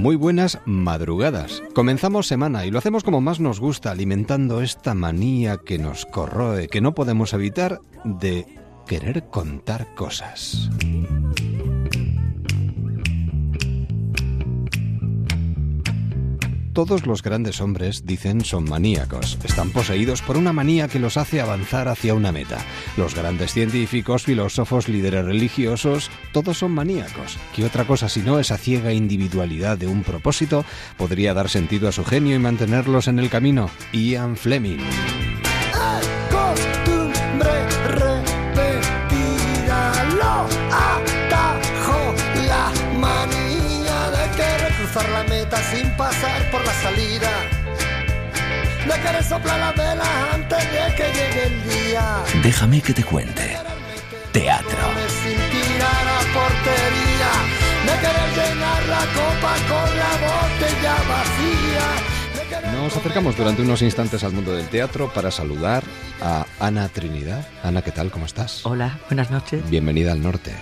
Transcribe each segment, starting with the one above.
Muy buenas madrugadas. Comenzamos semana y lo hacemos como más nos gusta, alimentando esta manía que nos corroe, que no podemos evitar de querer contar cosas. Todos los grandes hombres, dicen, son maníacos. Están poseídos por una manía que los hace avanzar hacia una meta. Los grandes científicos, filósofos, líderes religiosos, todos son maníacos. ¿Qué otra cosa si no esa ciega individualidad de un propósito podría dar sentido a su genio y mantenerlos en el camino? Ian Fleming. Cruzar la meta sin pasar por la salida de querer soplar las velas antes de que llegue el día Déjame que te cuente. Teatro. sin tirar a portería de querer llenar la copa con la botella vacía Nos acercamos durante unos instantes al mundo del teatro para saludar a Ana Trinidad. Ana, ¿qué tal? ¿Cómo estás? Hola, buenas noches. Bienvenida al norte.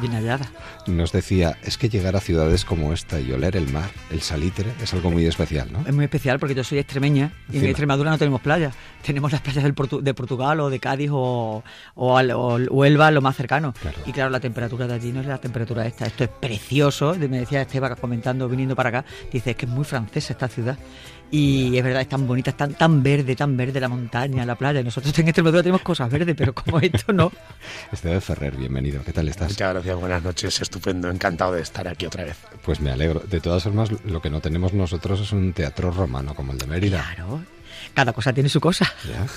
Bien hallada. Nos decía, es que llegar a ciudades como esta y oler el mar, el salitre, es algo muy especial, ¿no? Es muy especial porque yo soy extremeña y en Extremadura no tenemos playa. Tenemos las playas del Portu- de Portugal o de Cádiz o, o, al- o Huelva, lo más cercano. Claro. Y claro, la temperatura de allí no es la temperatura esta. Esto es precioso. Me decía Esteban comentando, viniendo para acá, dice, es que es muy francesa esta ciudad. Y es verdad, es tan bonita, es tan, tan verde, tan verde la montaña, la playa. Nosotros en Extremadura tenemos cosas verdes, pero como esto no. Esteban Ferrer, bienvenido. ¿Qué tal estás? Muchas gracias, buenas noches, estupendo, encantado de estar aquí otra vez. Pues me alegro. De todas formas, lo que no tenemos nosotros es un teatro romano como el de Mérida. Claro. Cada cosa tiene su cosa.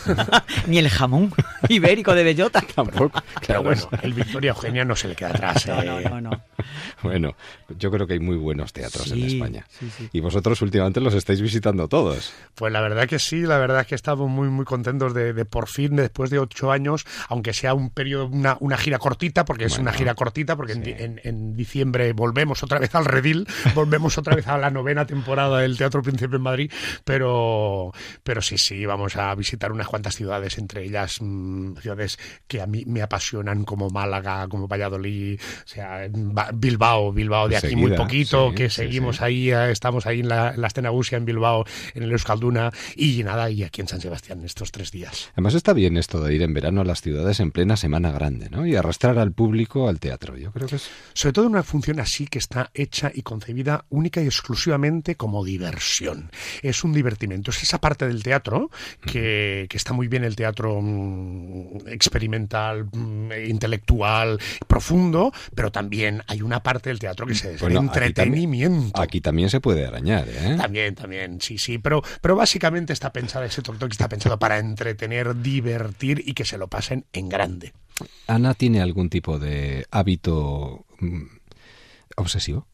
Ni el jamón ibérico de bellota. Tampoco. Pero bueno, el Victoria Eugenia no se le queda atrás. No, eh. no, no, no. Bueno, yo creo que hay muy buenos teatros en España. sí, sí. Y vosotros últimamente los estáis visitando todos. Pues la verdad que sí, la verdad que estamos muy muy contentos de, de por fin, después de ocho años, aunque sea un periodo, una, una gira cortita, porque es Bueno, una gira cortita, porque en en, en diciembre volvemos otra vez al redil, volvemos otra vez a la novena temporada del Teatro Príncipe en Madrid, pero, pero sí, sí, vamos a visitar unas cuantas ciudades, entre ellas mm, ciudades que a mí me apasionan como Málaga, como Valladolid, o sea, Ba- Bilbao, Bilbao de aquí muy poquito, sí, que seguimos sí. ahí, eh, estamos ahí en la, en la Astenagusia, en Bilbao, en el Euskalduna y nada, y aquí en San Sebastián estos tres días. Además está bien esto de ir en verano a las ciudades en plena Semana Grande, ¿no? Y arrastrar al público al teatro. Yo creo que es... Sobre todo una función así que está hecha y concebida única y exclusivamente como diversión. Es un divertimento. Es esa parte del teatro que, que está muy bien el teatro mm, experimental, mm, intelectual, profundo, pero también hay una parte del teatro que se es Bueno, de aquí también- entretenimiento. Aquí también se puede arañar, ¿eh? También, también, sí, sí, pero, pero básicamente está pensado, ese talk talk está pensado para entretener, divertir y que se lo pasen en grande. ¿Ana tiene algún tipo de hábito mm, obsesivo?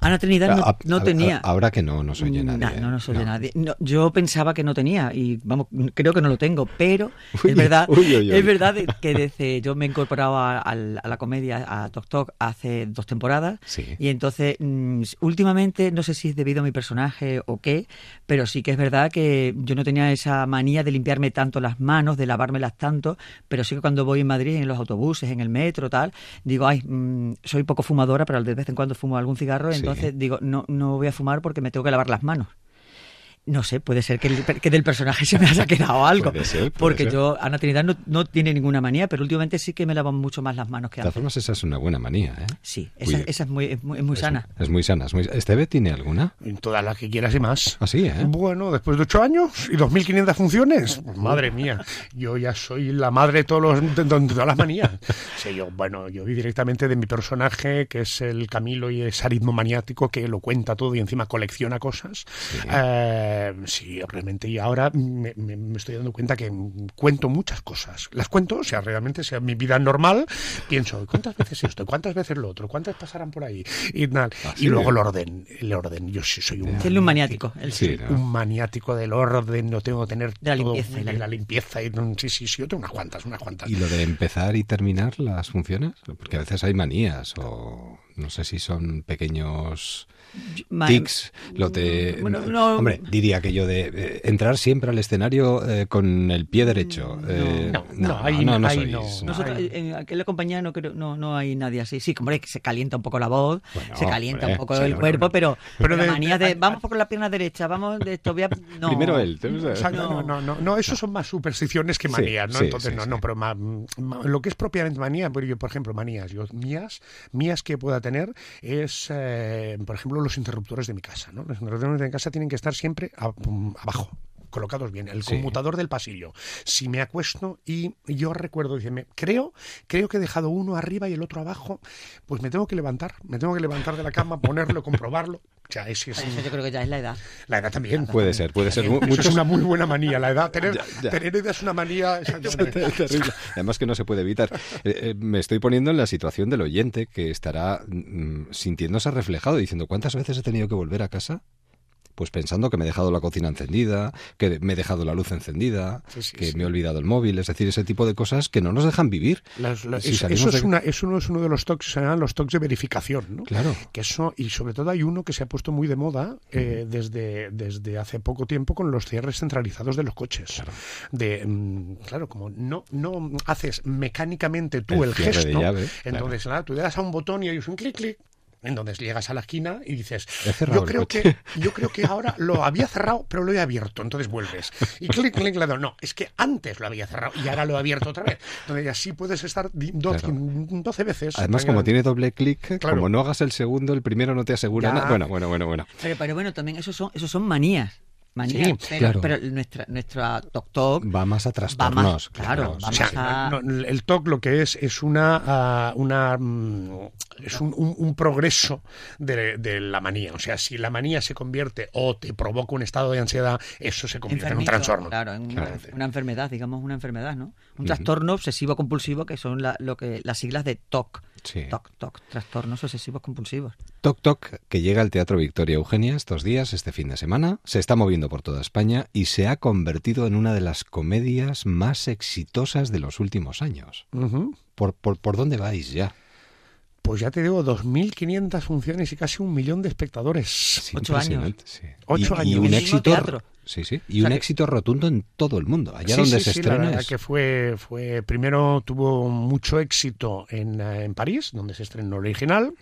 Ana Trinidad no, A- no a- tenía. a- ahora que no nos oye nadie. No, no nos oye No. nadie. No, yo pensaba que no tenía y vamos, creo que no lo tengo, pero Uy, es verdad, uy, uy, uy. es verdad que desde yo me he incorporado a, al- a la comedia a Tok Tok hace dos temporadas Sí. y entonces mm, últimamente no sé si es debido a mi personaje o qué, pero sí que es verdad que yo no tenía esa manía de limpiarme tanto las manos, de lavármelas tanto, pero sí que cuando voy en Madrid en los autobuses, en el metro, tal, digo, ay, mm, soy poco fumadora, pero de vez en cuando fumo algún cigarro, Sí. Entonces digo, no, no voy a fumar porque me tengo que lavar las manos. No sé, puede ser que, el- que del personaje se me haya quedado algo. Puede ser, puede porque ser. yo, Ana Trinidad, no, no tiene ninguna manía, pero últimamente sí que me lavan mucho más las manos que De todas antes. formas, esa es una buena manía, ¿eh? Sí, esa, esa es muy, es muy, es muy es- sana. Es muy sana. es muy- ¿Esteve tiene alguna? En todas las que quieras y más. Así, ¿eh? Bueno, después de ocho años y 2.500 funciones, pues madre mía, yo ya soy la madre de, todos los, de, de- de todas las manías. Sí, yo, bueno, yo vi directamente de mi personaje, que es el Camilo y es aritmo maniático, que lo cuenta todo y encima colecciona cosas. Eh, sí, realmente, y ahora me, me- me estoy dando cuenta que cuento muchas cosas. Las cuento, o sea, realmente, sea mi vida normal, pienso, ¿cuántas veces esto? ¿Cuántas veces lo otro? ¿Cuántas pasarán por ahí? Y, tal. Ah, y sí. luego el orden, el orden. Yo sí soy un un maniático. él sí. Un maniático del orden, no tengo que tener De la todo- limpieza y la- de la limpieza. Y, sí, sí, sí, yo tengo unas cuantas, unas cuantas. ¿Y lo de empezar y terminar las funciones? Porque a veces hay manías o No sé si son pequeños tics. Lo te... Bueno, no- Hombre, diría que yo de eh, entrar siempre al escenario eh, con el pie derecho. eh, No, no, ahí- no, no ahí sois, no. no. Nosotros, Ay. en aquella compañía no creo, no, no hay nadie así. Sí, hombre, que se calienta un poco la voz, Bueno, se calienta hombre, un poco sí, el no, cuerpo, no. pero, Pero la de- manía de, de- vamos por la pierna derecha, vamos de esto, voy a... No. Primero él. ¿te- O sea, no, no, no, no, no, eso son más supersticiones que Sí, manías, ¿no? sí, Entonces, sí, no, sí. no, pero ma- ma- lo que es propiamente manía, pues yo, por ejemplo, manías, yo, mías, mías que pueda tener es, eh, por ejemplo, los interruptores de mi casa, ¿no? Los interruptores de mi casa tienen que estar siempre a- um, abajo colocados bien, el Sí. conmutador del pasillo. Si me acuesto y yo recuerdo, dice, me- creo, creo que he dejado uno arriba y el otro abajo, pues me tengo que levantar, me tengo que levantar de la cama, ponerlo, comprobarlo. O sea, es, es- Eso yo creo que ya es la edad. la edad también. Puede ser, puede ser. Muchos es una muy buena manía, la edad. Tener, Ya, ya. tener edad es una manía. exactamente. Es terrible. Además que no se puede evitar. Eh, eh, me estoy poniendo en la situación del oyente que estará mm, sintiéndose reflejado diciendo ¿cuántas veces he tenido que volver a casa? Pues pensando que me he dejado la cocina encendida, que me he dejado la luz encendida, Sí, sí, que sí. me he olvidado el móvil, es decir, ese tipo de cosas que no nos dejan vivir. Las- las- Si eso, es una, eso es uno de los toques, se llaman los toques de verificación, ¿no? Claro. Que eso, y sobre todo hay uno que se ha puesto muy de moda eh, desde, desde hace poco tiempo con los cierres centralizados de los coches. De, mm, claro, como no, no haces mecánicamente tú El gesto, llave, entonces nada, tú le das a un botón y oyes un clic, clic. Entonces llegas a la esquina y dices, He cerrado yo el creo, coche". que, yo creo que ahora lo había cerrado, pero lo he abierto. Entonces vuelves. Y clic, clic, le doy. No, es que antes lo había cerrado y ahora lo he abierto otra vez. Entonces así puedes estar di- doce, Claro. 12 veces. Además, como tiene doble clic, Claro. como no hagas el segundo, el primero no te asegura Ya. nada. Bueno, bueno, bueno, bueno. Pero, pero bueno, también esos son, esos son manías. Manías. Sí, pero, claro. pero nuestra, nuestra Tok Tok Va más a va trastornos. más, claro, va O sea, más a- no, el TOC lo que es es una, ah, una mm, es un, un- un progreso de, de la manía. O sea, si la manía se convierte o te provoca un estado de ansiedad, eso se convierte en un trastorno. Claro, en una enfermedad, digamos una enfermedad, ¿no? Un trastorno obsesivo compulsivo que son la- lo que las siglas de TOC. Sí. TOC, TOC, trastornos obsesivos compulsivos. Toc Toc, que llega al Teatro Victoria Eugenia estos días, este fin de semana, se está moviendo por toda España y se ha convertido en una de las comedias más exitosas de los últimos años. ¿Por, por, por dónde vais ya? Pues ya te digo, 2.500 funciones y casi un millón de espectadores. Es Ocho sí. Ocho y, y años. un éxito, teatro. Sí, sí, y O sea un que- éxito rotundo en todo el mundo. Allá Sí, donde sí, se sí, la estrena verdad es- que fue, fue primero tuvo mucho éxito en, eh, en París, donde se estrenó el original,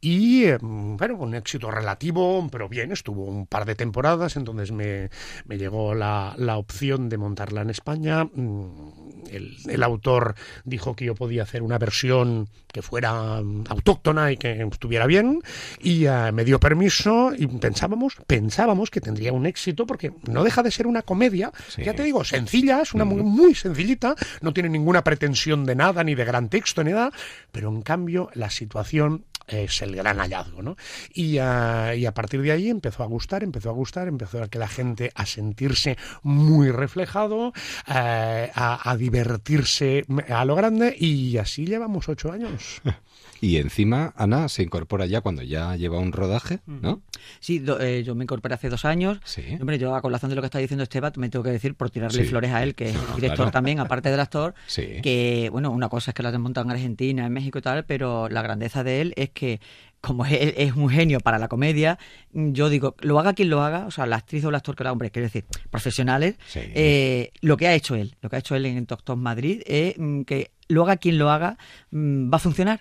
y eh, bueno, un éxito relativo, pero bien, estuvo un par de temporadas, entonces me, me llegó la, la opción de montarla en España. Mm, El, el autor dijo que yo podía hacer una versión que fuera mm, autóctona y que estuviera bien, y eh, me dio permiso y pensábamos, pensábamos que tendría un éxito, porque no deja de ser una comedia, Sí. ya te digo, sencilla, es una muy, muy sencillita, no tiene ninguna pretensión de nada, ni de gran texto, ni nada, pero en cambio la situación es el gran hallazgo, ¿no? Y, ah, y a partir de ahí empezó a gustar, empezó a gustar, empezó a que la gente a sentirse muy reflejado, eh, a, a divertirse a lo grande, y así llevamos ocho años. Y encima, Ana se incorpora ya cuando ya lleva un rodaje, ¿no? Sí, do- eh, yo me incorporé hace dos años. Sí. Hombre, yo a colación de lo que está diciendo Esteban, me tengo que decir por tirarle Sí. flores a él, que es el director Claro. también, aparte del actor, Sí. que, bueno, una cosa es que la han montado en Argentina, en México y tal, pero la grandeza de él es que como él es un genio para la comedia, yo digo, lo haga quien lo haga, o sea, la actriz o el actor que lo haga, hombre, quiero decir, profesionales, Sí. eh, lo que ha hecho él, lo que ha hecho él en Tok Madrid, es mm, que lo haga quien lo haga, mm, va a funcionar,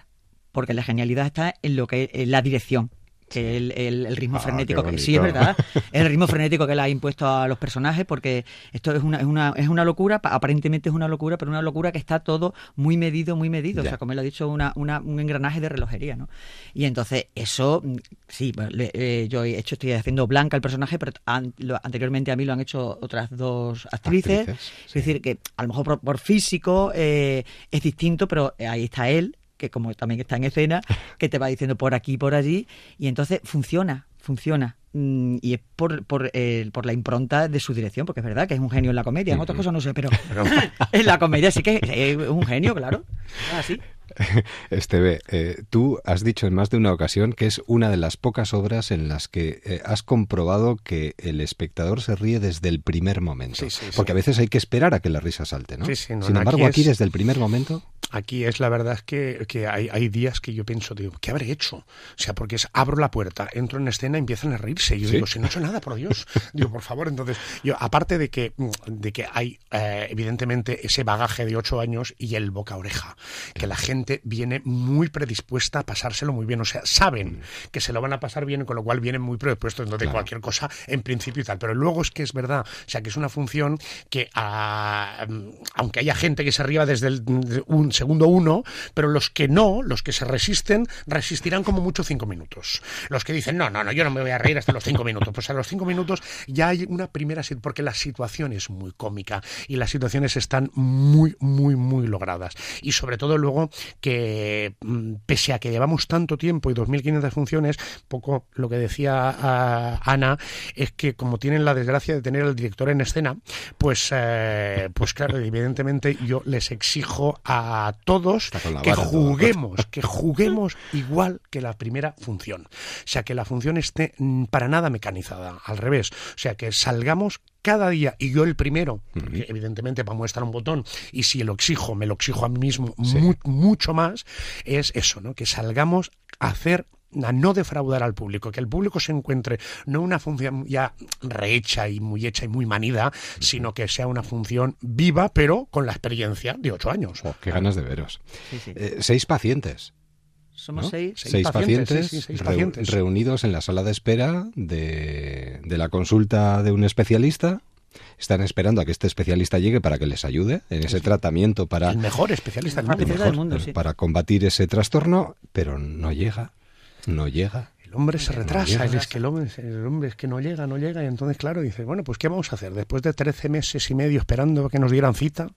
porque la genialidad está en lo que en la dirección. Que el, el- el ritmo Ah, frenético, que sí es verdad, el ritmo frenético que le ha impuesto a los personajes, porque esto es una, es una, es una locura, pa- aparentemente es una locura, pero una locura que está todo muy medido, muy medido. O sea, como él ha dicho, una, una- un engranaje de relojería, ¿no? Y entonces, eso, mm, sí, bueno, le- eh, yo he hecho, estoy haciendo Blanca el personaje, pero an- lo- anteriormente a mí lo han hecho otras dos actrices. Actrices, Es decir, que a lo mejor por, por físico eh, es distinto, pero ahí está él, que como también está en escena, que te va diciendo por aquí, por allí, y entonces funciona, funciona. Mm, Y es por, por, eh, por la impronta de su dirección, porque es verdad que es un genio en la comedia, en otras cosas no sé, pero en la comedia sí que es un genio, claro. Ah, sí. Esteve, eh, tú has dicho en más de una ocasión que es una de las pocas obras en las que eh, has comprobado que el espectador se ríe desde el primer momento. Sí, sí, sí. Porque a veces hay que esperar a que la risa salte, ¿no? Sí, sí, no, Sin embargo, aquí aquí es- desde el primer momento. aquí es la verdad que, que hay, hay, días que yo pienso, digo, ¿qué habré hecho? O sea, porque es abro la puerta, entro en escena y empiezan a reírse. Y yo digo, si no he hecho nada, por Dios. digo, por favor, entonces, yo, aparte de que, de que hay eh, evidentemente ese bagaje de ocho años y el boca oreja, que la gente viene muy predispuesta a pasárselo muy bien. O sea, saben que se lo van a pasar bien, con lo cual vienen muy predispuestos entonces claro. cualquier cosa en principio y tal. Pero luego es que es verdad, o sea, que es una función que, a, aunque haya gente que se arriba desde el un segundo uno, pero los que no, los que se resisten, resistirán como mucho cinco minutos. Los que dicen, no, no, no, yo no me voy a reír hasta los cinco minutos. Pues a los cinco minutos ya hay una primera, porque la situación es muy cómica y las situaciones están muy, muy, muy logradas. Y sobre todo luego que, pese a que llevamos tanto tiempo y 2.500 funciones, poco lo que decía uh, Ana es que como tienen la desgracia de tener al director en escena, pues, eh, pues claro, evidentemente yo les exijo a todos que juguemos, que juguemos igual que la primera función. O sea, que la función esté para nada mecanizada, al revés. O sea, que salgamos cada día, y yo el primero, porque evidentemente para muestrar un botón, y si lo exijo, me lo exijo a mí mismo sí. mu mucho más, es eso, ¿no? Que salgamos a hacer a no defraudar al público, que el público se encuentre no una función ya rehecha y muy hecha y muy manida, sino que sea una función viva, pero con la experiencia de ocho años. Oh, qué ganas de veros. Sí, sí. Eh, seis pacientes. Somos ¿no? seis. Seis, seis pacientes, pacientes, sí, seis pacientes. Re reunidos en la sala de espera de, de la consulta de un especialista están esperando a que este especialista llegue para que les ayude en ese sí. tratamiento para el mejor especialista del mundo, mejor, del mundo sí. para combatir ese trastorno, pero no llega, no llega. El hombre se retrasa, no es que el hombre, el hombre es que no llega, no llega, y entonces, claro, dice, bueno, pues ¿qué vamos a hacer? Después de 13 meses y medio esperando que nos dieran cita,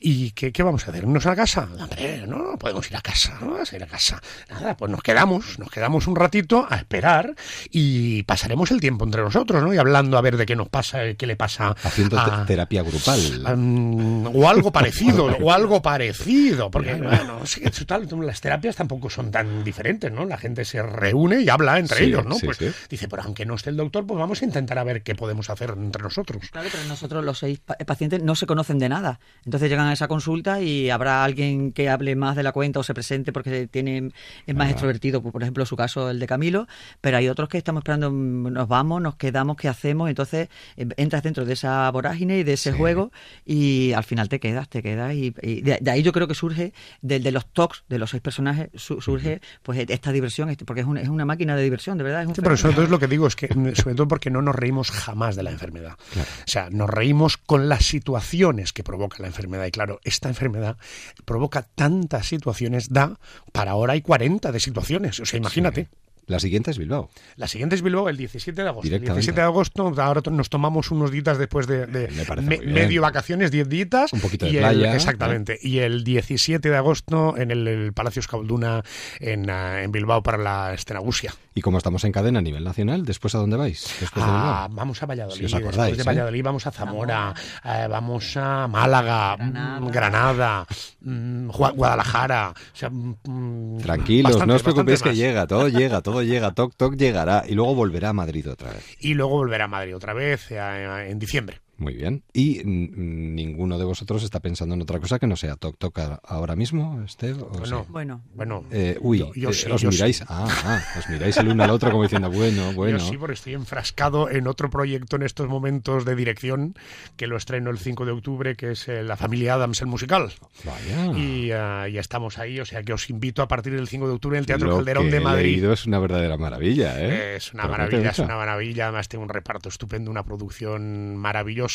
¿y qué, qué vamos a hacer? ¿Irnos a casa? Hombre, no, no podemos ir a casa, no vamos a ir a casa. Nada, pues nos quedamos, nos quedamos un ratito a esperar y pasaremos el tiempo entre nosotros, ¿no? Y hablando a ver de qué nos pasa, qué le pasa. Haciendo a, terapia grupal. Um, o algo parecido, o algo parecido, porque, bueno, sí, tal, las terapias tampoco son tan diferentes, ¿no? La gente se reúne y habla entre sí, ellos, ¿no? Sí, pues sí. dice, pero aunque no esté el doctor, pues vamos a intentar a ver qué podemos hacer entre nosotros. Claro, pero nosotros los seis pacientes no se conocen de nada. Entonces llegan a esa consulta y habrá alguien que hable más de la cuenta o se presente porque tiene, es más ah. extrovertido, por ejemplo, su caso el de Camilo, pero hay otros que estamos esperando, nos vamos, nos quedamos, ¿qué hacemos? Entonces entras dentro de esa vorágine y de ese sí. juego y al final te quedas, te quedas y, y de, de, ahí yo creo que surge, de, de los talks de los seis personajes, su, surge uh -huh. pues esta diversión, este, porque es, un, es una máquina de diversión, de verdad. Es un sí, pero sobre todo es lo que digo, es que sobre todo porque no nos reímos jamás de la enfermedad. Claro. O sea, nos reímos con las situaciones que provoca la enfermedad. Y claro, esta enfermedad provoca tantas situaciones, da para ahora hay 40 de situaciones. O sea, imagínate. Sí. La siguiente es Bilbao. La siguiente es Bilbao el 17 de agosto. El 17 de agosto, ahora nos tomamos unos días después de, de me, medio vacaciones, 10 días. Un poquito de y playa. El, exactamente. ¿eh? Y el 17 de agosto en el, el Palacio Escalduna en, uh, en, Bilbao para la Estenagusia. Y como estamos en cadena a nivel nacional, ¿después a dónde vais? Después ah, vamos a Valladolid. Si os acordáis, después de Valladolid ¿eh? vamos a Zamora, eh, vamos a Málaga, Granada, Granada mmm, Guadalajara. O sea, mmm, Tranquilos, bastante, no os preocupéis que llega, todo llega, todo llega, toc, toc llegará y luego volverá a Madrid otra vez. Y luego volverá a Madrid otra vez eh, en diciembre. Muy bien. ¿Y ninguno de vosotros está pensando en otra cosa que no sea Toc Toc ahora mismo, Esteve? Bueno, sí? bueno. bueno eh, uy, yo, yo eh, sí, os yo miráis, sí. ah, ah, os miráis el uno al otro como diciendo, bueno, bueno. Yo sí, porque estoy enfrascado en otro proyecto en estos momentos de dirección que lo estreno el 5 de octubre, que es eh, La familia Adams, el musical. Vaya. Y uh, ya estamos ahí, o sea que os invito a partir del 5 de octubre en el Teatro lo Calderón que de Madrid. He leído es una verdadera maravilla, ¿eh? Es una Pero maravilla, es una maravilla. Además, tengo un reparto estupendo, una producción maravillosa.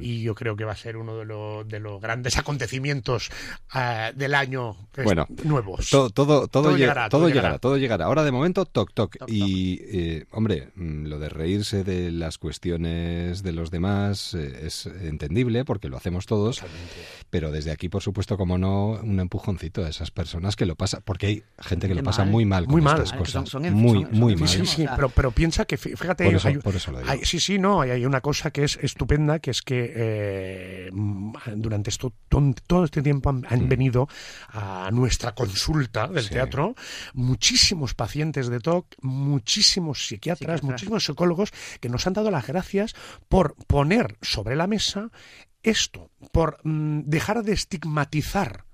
Y yo creo que va a ser uno de, lo, de los grandes acontecimientos uh, del año bueno, nuevos. Todo, todo, todo, todo, llegará, todo, llegará, llegará, todo llegará. Ahora de momento, toc, toc. toc y, eh, hombre, mm, lo de reírse de las cuestiones de los demás eh, es entendible porque lo hacemos todos. Totalmente. Pero desde aquí, por supuesto, como no, un empujoncito a esas personas que lo pasa, porque hay gente que Qué lo pasa mal. muy mal con Muy mal. estas cosas. Son, son, muy, son, muy son, mal. Sí, sí, pero, pero piensa que, fíjate, por eso, hay, por eso lo digo. hay, sí, sí, no, hay, hay, una cosa que es estupenda, que es que eh, durante esto, todo este tiempo han, han mm. venido a nuestra consulta del sí. teatro muchísimos pacientes de TOC, muchísimos psiquiatras, muchísimos psicólogos que nos han dado las gracias por poner sobre la mesa esto, por mm, dejar de estigmatizar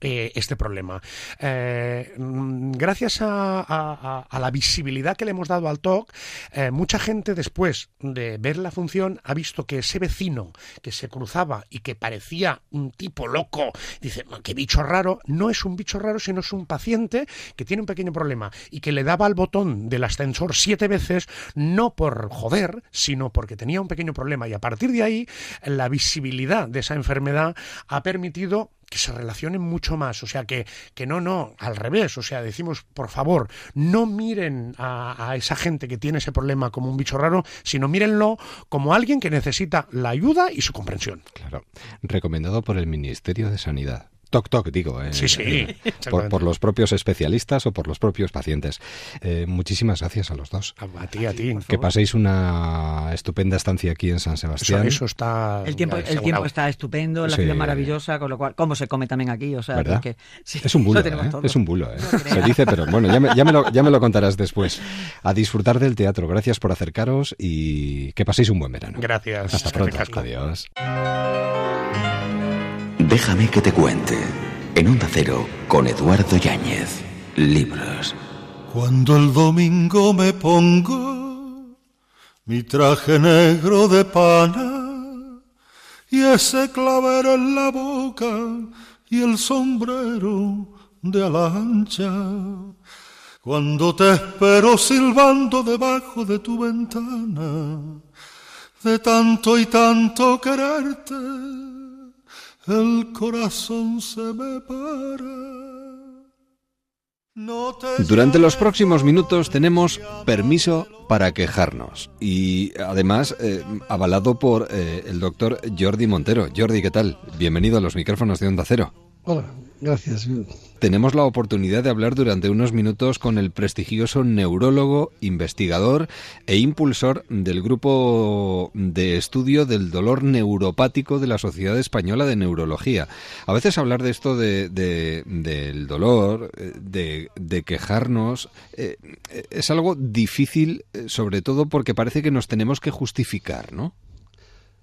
eh, este problema. Eh, mm, gracias a, la visibilidad que le hemos dado al TOC, eh, mucha gente después de ver la función ha visto que ese vecino que se cruzaba y que parecía un tipo loco, dice, qué bicho raro, no es un bicho raro, sino es un paciente que tiene un pequeño problema y que le daba al botón del ascensor siete veces, no por joder, sino porque tenía un pequeño problema. Y a partir de ahí, la visibilidad de esa enfermedad ha permitido que se relacionen mucho más. O sea, que, que no, no, al revés. O sea, decimos, por favor, no miren a, a, esa gente que tiene ese problema como un bicho raro, sino mírenlo como alguien que necesita la ayuda y su comprensión. Claro. Recomendado por el Ministerio de Sanidad. Toc toc, digo. Eh, sí, sí. Eh, por, los propios especialistas o por los propios pacientes. Eh, muchísimas gracias a los dos. A, ti, a ti. Que paséis una estupenda estancia aquí en San Sebastián. Eso, está. El tiempo, el tiempo está estupendo, la ciudad maravillosa, con lo cual, ¿cómo se come también aquí? O sea, es un bulo. es un bulo. se dice, pero bueno, ya me, ya, me lo, ya me lo contarás después. A disfrutar del teatro. Gracias por acercaros y que paséis un buen verano. Gracias. Hasta pronto. Adiós. Déjame que te cuente. En Onda Cero, con Eduardo Yáñez. Libros. Cuando el domingo me pongo mi traje negro de pana y ese clavero en la boca y el sombrero de alancha. Cuando te espero silbando debajo de tu ventana, de tanto y tanto quererte el corazón se me para. Durante los próximos minutos tenemos permiso para quejarnos y además eh, avalado por eh, el doctor Jordi Montero. Jordi, ¿qué tal? Bienvenido a los micrófonos de Onda Cero. Hola, Gracias. Tenemos la oportunidad de hablar durante unos minutos con el prestigioso neurólogo, investigador e impulsor del grupo de estudio del dolor neuropático de la Sociedad Española de Neurología. A veces hablar de esto de, del dolor, de, de quejarnos, eh, es algo difícil, eh, sobre todo porque parece que nos tenemos que justificar, ¿no?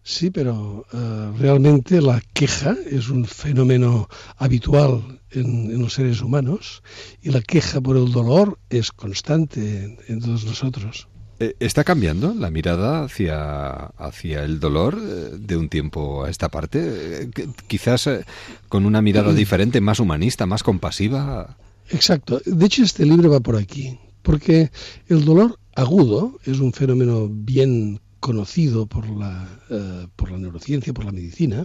Sí, pero eh, realmente la queja es un fenómeno habitual en, los seres humanos y la queja por el dolor es constante en, todos nosotros. Eh, ¿Está cambiando la mirada hacia, hacia el dolor eh, de un tiempo a esta parte? Quizás con una mirada mm. diferente, más humanista, más compasiva. Exacto. De hecho, este libro va por aquí, porque el dolor agudo es un fenómeno bien conocido por la, eh, por la neurociencia, por la medicina.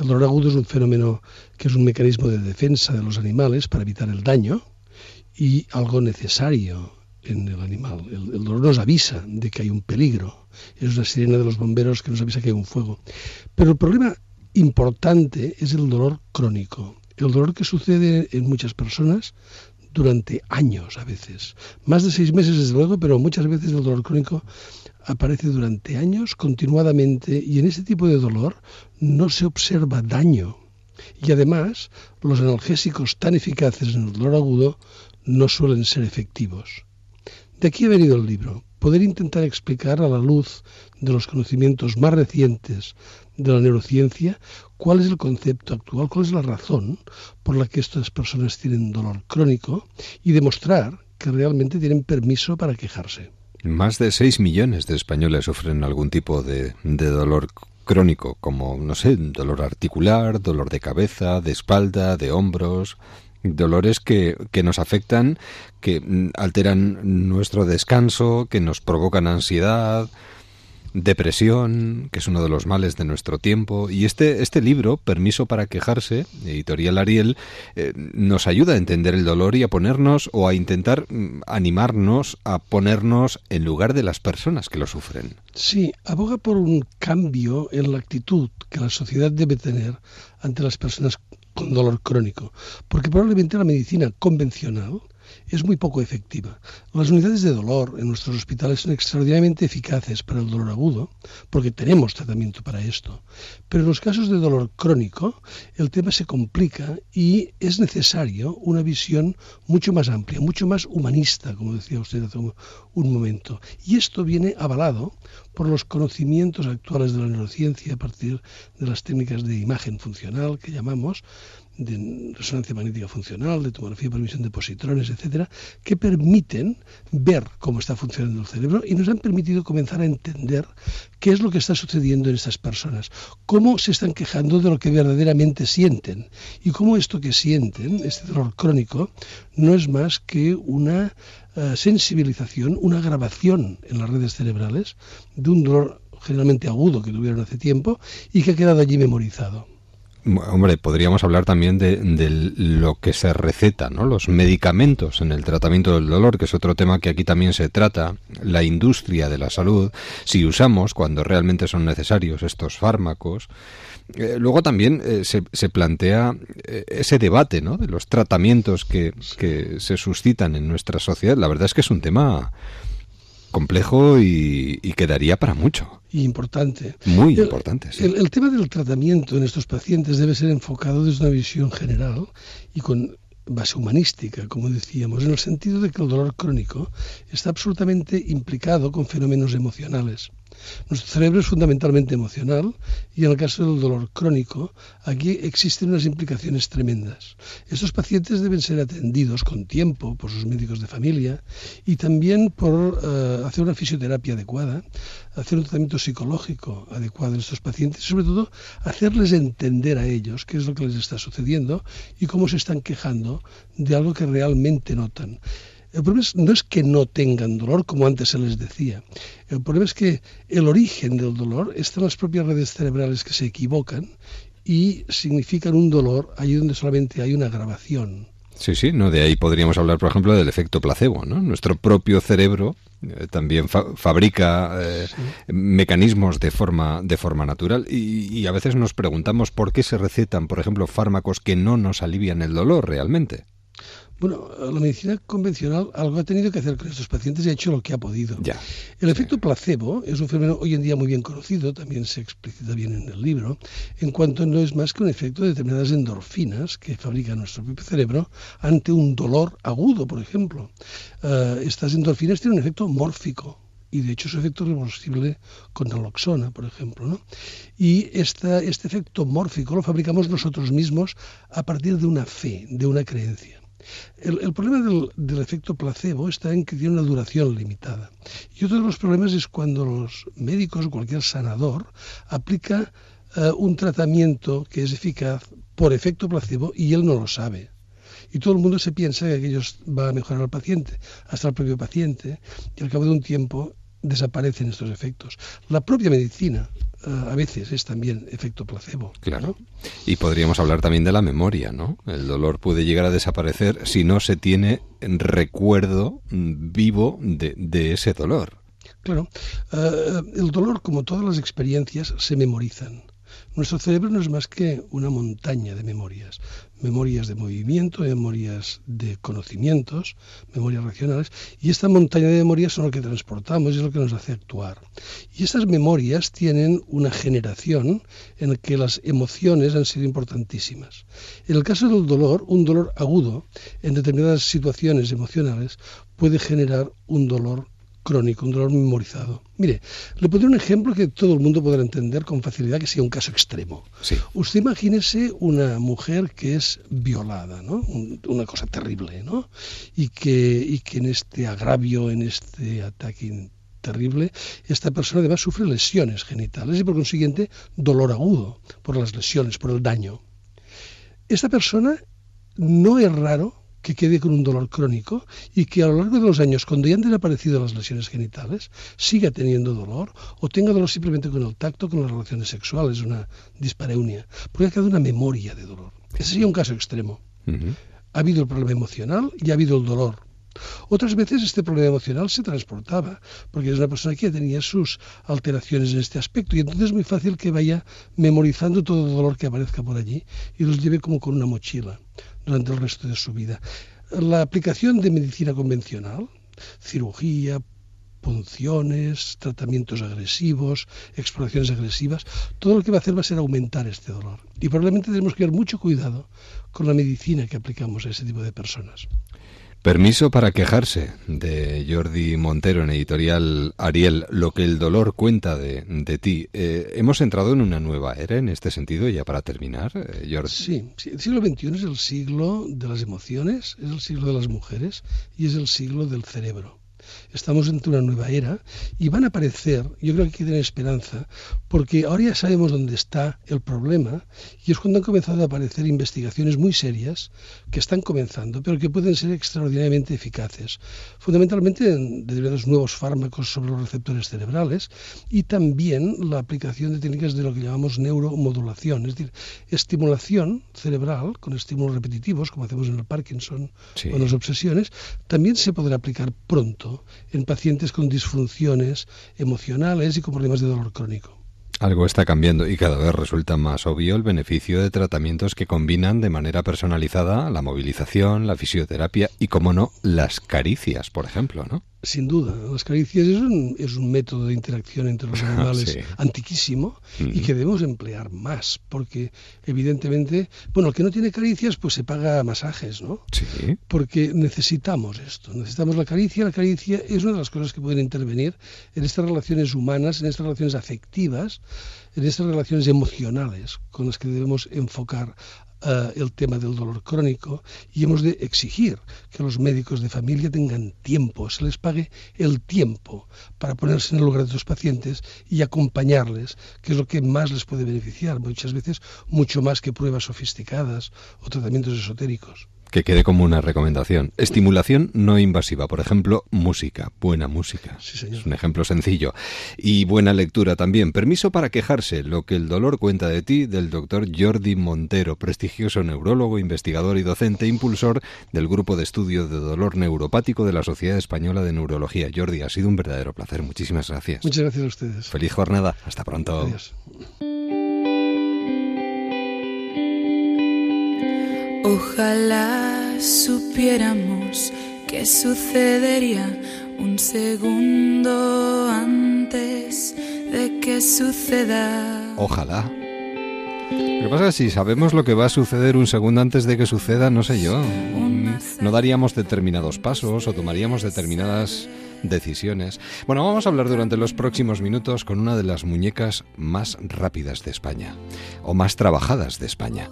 El dolor agudo es un fenómeno que es un mecanismo de defensa de los animales para evitar el daño y algo necesario en el animal. El, el, dolor nos avisa de que hay un peligro. Es una sirena de los bomberos que nos avisa que hay un fuego. Pero el problema importante es el dolor crónico. El dolor que sucede en muchas personas durante años a veces. Más de seis meses desde luego, pero muchas veces el dolor crónico aparece durante años continuadamente y en ese tipo de dolor no se observa daño. Y además, los analgésicos tan eficaces en el dolor agudo no suelen ser efectivos. De aquí ha venido el libro, poder intentar explicar a la luz de los conocimientos más recientes de la neurociencia cuál es el concepto actual, cuál es la razón por la que estas personas tienen dolor crónico y demostrar que realmente tienen permiso para quejarse. Más de 6 millones de españoles sufren algún tipo de, dolor crónico, como, no sé, dolor articular, dolor de cabeza, de espalda, de hombros, dolores que, que, nos afectan, que mm, alteran nuestro descanso, que nos provocan ansiedad, depresión, que es uno de los males de nuestro tiempo. Y este, este libro, Permiso para quejarse, editorial Ariel, eh, nos ayuda a entender el dolor y a ponernos o a intentar mm, animarnos a ponernos en lugar de las personas que lo sufren. Sí, aboga por un cambio en la actitud que la sociedad debe tener ante las personas con dolor crónico, porque probablemente la medicina convencional es muy poco efectiva. Las unidades de dolor en nuestros hospitales son extraordinariamente eficaces para el dolor agudo, porque tenemos tratamiento para esto. Pero en los casos de dolor crónico, el tema se complica y es necesario una visión mucho más amplia, mucho más humanista, como decía usted hace un momento. Y esto viene avalado por los conocimientos actuales de la neurociencia a partir de las técnicas de imagen funcional que llamamos, de resonancia magnética funcional, de tomografía por emisión de positrones, etcétera, que permiten ver cómo está funcionando el cerebro y nos han permitido comenzar a entender qué es lo que está sucediendo en estas personas, cómo se están quejando de lo que verdaderamente sienten y cómo esto que sienten, este dolor crónico, no es más que una eh, sensibilización, una grabación en las redes cerebrales de un dolor generalmente agudo que tuvieron hace tiempo y que ha quedado allí memorizado. Hombre, podríamos hablar también de, lo que se receta, ¿no? Los medicamentos en el tratamiento del dolor, que es otro tema que aquí también se trata, la industria de la salud, si usamos cuando realmente son necesarios estos fármacos. Eh, luego también eh, se, se, plantea eh, ese debate, ¿no? De los tratamientos que, que se suscitan en nuestra sociedad. La verdad es que es un tema complejo y, quedaría para mucho. Y importante. Muy importante, sí. el, tema del tratamiento en estos pacientes debe ser enfocado desde una visión general y con base humanística, como decíamos, en el sentido de que el dolor crónico está absolutamente implicado con fenómenos emocionales. Nuestro cerebro es fundamentalmente emocional y en el caso del dolor crónico, aquí existen unas implicaciones tremendas. Estos pacientes deben ser atendidos con tiempo por sus médicos de familia y también por eh, hacer una fisioterapia adecuada, hacer un tratamiento psicológico adecuado en estos pacientes y sobre todo hacerles entender a ellos qué es lo que les está sucediendo y cómo se están quejando de algo que realmente notan. El problema no es que no tengan dolor, como antes se les decía. El problema es que el origen del dolor está en las propias redes cerebrales que se equivocan y significan un dolor allí donde solamente hay una grabación. Sí, sí, no, de ahí podríamos hablar, por ejemplo, del efecto placebo, ¿no? Nuestro propio cerebro eh, también fabrica eh, mecanismos de forma de forma natural y, y a veces nos preguntamos por qué se recetan, por ejemplo, fármacos que no nos alivian el dolor realmente. Bueno, la medicina convencional algo ha tenido que hacer con estos pacientes y ha hecho lo que ha podido. Ya, el efecto placebo es un fenómeno hoy en día muy bien conocido, también se explicita bien en el libro, en cuanto no es más que un efecto de determinadas endorfinas que fabrica nuestro propio cerebro ante un dolor agudo, por ejemplo. Eh, estas endorfinas tienen un efecto mórfico, y de hecho su efecto es reversible con naloxona, por ejemplo. ¿no? Y esta, este efecto mórfico lo fabricamos nosotros mismos a partir de una fe, de una creencia. El, problema del, efecto placebo está en que tiene una duración limitada. Y otro de los problemas es cuando los médicos o cualquier sanador aplica eh, un tratamiento que es eficaz por efecto placebo y él no lo sabe. Y todo el mundo se piensa que aquello va a mejorar al paciente, hasta el propio paciente, y al cabo de un tiempo desaparecen estos efectos. La propia medicina a veces es también efecto placebo. Claro. Y podríamos hablar también de la memoria, ¿no? El dolor puede llegar a desaparecer si no se tiene recuerdo vivo de, ese dolor. Claro. Eh, el dolor, como todas las experiencias, se memorizan. Nuestro cerebro no es más que una montaña de memorias, memorias de movimiento, memorias de conocimientos, memorias racionales, y esta montaña de memorias son lo que transportamos y es lo que nos hace actuar. Y estas memorias tienen una generación en la que las emociones han sido importantísimas. En el caso del dolor, un dolor agudo en determinadas situaciones emocionales puede generar un dolor crónico, un dolor memorizado. Mire, le pondré un ejemplo que todo el mundo podrá entender con facilidad, que sea un caso extremo. Usted imagínese una mujer que es violada, ¿no? una cosa terrible, ¿no? Y que, y que en este agravio, en este ataque terrible, esta persona además sufre lesiones genitales y por consiguiente dolor agudo por las lesiones, por el daño. Esta persona no es raro que quede con un dolor crónico y que a lo largo de los años, cuando ya han desaparecido las lesiones genitales, siga teniendo dolor o tenga dolor simplemente con el tacto, con las relaciones sexuales, una dispareunia, porque ha quedado una memoria de dolor. Ese sería un caso extremo. Ha habido el problema emocional y ha habido el dolor. Otras veces este problema emocional se transportaba, porque es una persona que tenía sus alteraciones en este aspecto y entonces es muy fácil que vaya memorizando todo el dolor que aparezca por allí y los lleve como con una mochila durante el resto de su vida. La aplicación de medicina convencional, cirugía, punciones, tratamientos agresivos, exploraciones agresivas, todo lo que va a hacer va a ser aumentar este dolor. Y probablemente tenemos que tener mucho cuidado con la medicina que aplicamos a ese tipo de personas. Permiso para quejarse de Jordi Montero en editorial Ariel, lo que el dolor cuenta de, de ti. Eh, hemos entrado en una nueva era en este sentido, ya para terminar, eh, Jordi. Sí, sí, el siglo XXI es el siglo de las emociones, es el siglo de las mujeres y es el siglo del cerebro. Estamos ante una nueva era y van a aparecer, yo creo que hay que tener esperanza, porque ahora ya sabemos dónde está el problema y es cuando han comenzado a aparecer investigaciones muy serias que están comenzando, pero que pueden ser extraordinariamente eficaces. Fundamentalmente en determinados nuevos fármacos sobre los receptores cerebrales y también la aplicación de técnicas de lo que llamamos neuromodulación, es decir, estimulación cerebral con estímulos repetitivos, como hacemos en el Parkinson Sí. o en las obsesiones, también se podrá aplicar pronto en pacientes con disfunciones emocionales y con problemas de dolor crónico. Algo está cambiando y cada vez resulta más obvio el beneficio de tratamientos que combinan de manera personalizada la movilización, la fisioterapia y, como no, las caricias, por ejemplo, ¿no? Sin duda, las caricias es un, es un método de interacción entre los animales Sí. antiquísimo y Ujú. que debemos emplear más, porque evidentemente, bueno, el que no tiene caricias pues se paga masajes, ¿no? Sí. porque necesitamos esto, necesitamos la caricia. La caricia es una de las cosas que pueden intervenir en estas relaciones humanas, en estas relaciones afectivas, en estas relaciones emocionales con las que debemos enfocar eh, el tema del dolor crónico y hemos de exigir que los médicos de familia tengan tiempo, se les pague el tiempo para ponerse en el lugar de los pacientes y acompañarles, que es lo que más les puede beneficiar, muchas veces mucho más que pruebas sofisticadas o tratamientos esotéricos. Que quede como una recomendación. Estimulación no invasiva, por ejemplo, música, buena música. Sí, señor. Es un ejemplo sencillo. Y buena lectura también. Permiso para quejarse, lo que el dolor cuenta de ti, del doctor Jordi Montero, prestigioso neurólogo, investigador y docente, impulsor del grupo de estudio de dolor neuropático de la Sociedad Española de Neurología. Jordi, ha sido un verdadero placer. Muchísimas gracias. Muchas gracias a ustedes. Feliz jornada. Hasta pronto. Adiós. Ojalá supiéramos qué sucedería un segundo antes de que suceda. Ojalá. Lo que pasa es que si sabemos lo que va a suceder un segundo antes de que suceda, no sé yo, no daríamos determinados pasos o tomaríamos determinadas decisiones. Bueno, vamos a hablar durante los próximos minutos con una de las muñecas más rápidas de España, o más trabajadas de España.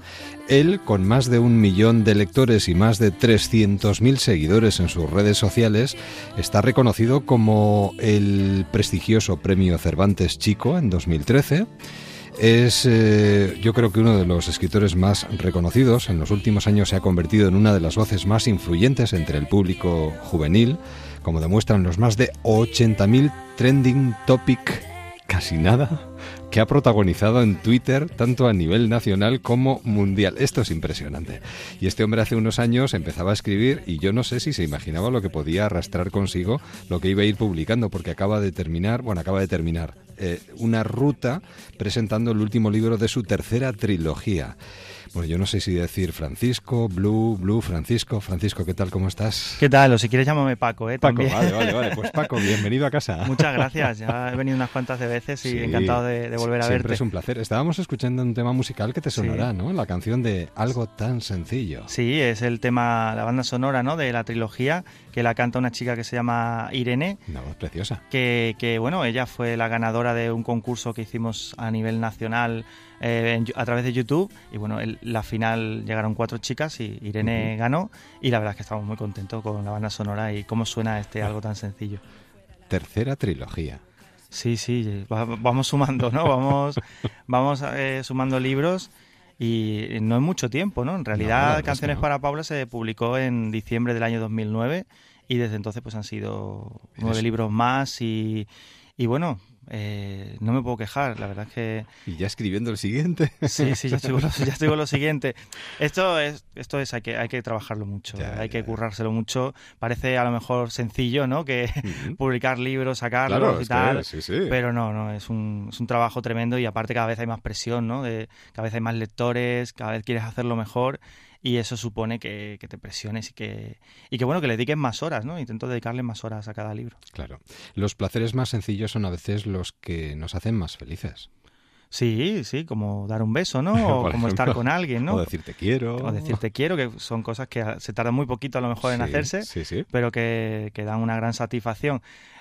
Él, con más de un millón de lectores y más de 300.000 seguidores en sus redes sociales, está reconocido como el prestigioso Premio Cervantes Chico en 2013. Es, eh, yo creo que uno de los escritores más reconocidos. En los últimos años se ha convertido en una de las voces más influyentes entre el público juvenil, como demuestran los más de 80.000 trending topic, casi nada, que ha protagonizado en Twitter tanto a nivel nacional como mundial. Esto es impresionante. Y este hombre hace unos años empezaba a escribir y yo no sé si se imaginaba lo que podía arrastrar consigo lo que iba a ir publicando, porque acaba de terminar, bueno, acaba de terminar eh, una ruta presentando el último libro de su tercera trilogía. Bueno, yo no sé si decir Francisco, Blue, Blue, Francisco. Francisco, ¿qué tal? ¿Cómo estás? ¿Qué tal? O si quieres llámame Paco, ¿eh? Paco, También. vale, vale, vale. Pues Paco, bienvenido a casa. Muchas gracias. Ya he venido unas cuantas de veces y Sí. encantado de, de volver a Siempre verte. es un placer. Estábamos escuchando un tema musical que te sonará, ¿no? La canción de Algo tan sencillo. Sí, es el tema, la banda sonora, ¿no? De la trilogía que la canta una chica que se llama Irene. Una voz preciosa. Que, que, bueno, ella fue la ganadora de un concurso que hicimos a nivel nacional eh, en a través de YouTube. Y bueno, el- la final llegaron cuatro chicas y Irene ganó. Y la verdad es que estamos muy contentos con la banda sonora y cómo suena este algo tan sencillo. Tercera trilogía. Sí, sí, va- vamos sumando, ¿no? Vamos, vamos eh, sumando libros y no es mucho tiempo, ¿no? En realidad, verdad es que Canciones no. para Paula se publicó en diciembre del año 2009 y desde entonces pues han sido nueve libros más y, y bueno, eh, no me puedo quejar, la verdad es que Y ya escribiendo el siguiente. sí, sí, ya con lo, ya con lo siguiente. Esto es, esto es, hay que, hay que trabajarlo mucho, Ya, hay ya, que currárselo mucho. Parece a lo mejor sencillo, ¿no? Que Ujú. publicar libros, sacarlos Claro, y que tal. es, sí, sí. Pero no, no, es un, es un trabajo tremendo y aparte cada vez hay más presión, ¿no? De, cada vez hay más lectores, cada vez quieres hacerlo mejor y eso supone que, que te presiones y que, y que, bueno, que le dediques más horas, ¿no? Intento dedicarle más horas a cada libro. Claro. Los placeres más sencillos son a veces los que nos hacen más felices. Sí, sí, como dar un beso, ¿no? O como estar con alguien, ¿no? O decirte quiero. O decirte quiero, que son cosas que se tardan muy poquito a lo mejor en hacerse, pero que, que, dan una gran satisfacción.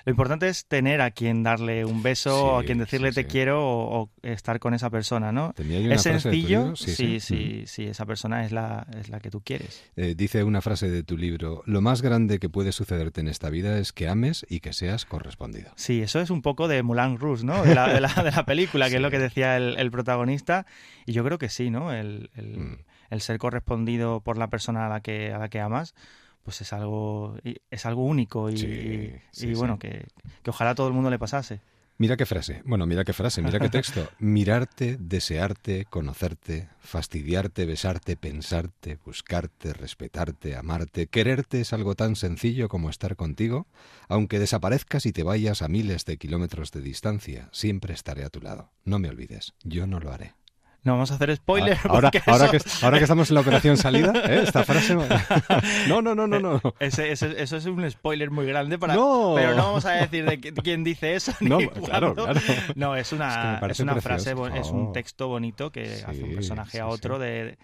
Lo importante es tener a quien darle un beso, a quien decirle te quiero o, estar con esa persona, ¿no? es sencillo, sí, sí, sí, esa persona es la, es la que tú quieres. Eh, dice una frase de tu libro, lo más grande que puede sucederte en esta vida es que ames y que seas correspondido. Sí, eso es un poco de Moulin Rouge, ¿no? De la, de la, película, que es lo que decía el, protagonista, y yo creo que sí, ¿no? El, mm. el, ser correspondido por la persona a la que, a la que amas pues es algo, es algo único y, bueno, que, ojalá a todo el mundo le pasase. Mira qué frase, bueno, mira qué frase, mira qué texto. Mirarte, desearte, conocerte, fastidiarte, besarte, pensarte, buscarte, respetarte, amarte, quererte es algo tan sencillo como estar contigo. Aunque desaparezcas y te vayas a miles de kilómetros de distancia, siempre estaré a tu lado. No me olvides, yo no lo haré. No vamos a hacer spoiler. Ah, ahora, que, ahora que estamos en la operación salida, ¿eh? esta frase. No, no, no, no, no. Ese, eso es un spoiler muy grande para. No. Pero no vamos a decir de quién dice eso. no, claro, claro. No, es una, es, una frase, es un oh. texto bonito que hace un personaje a otro, de,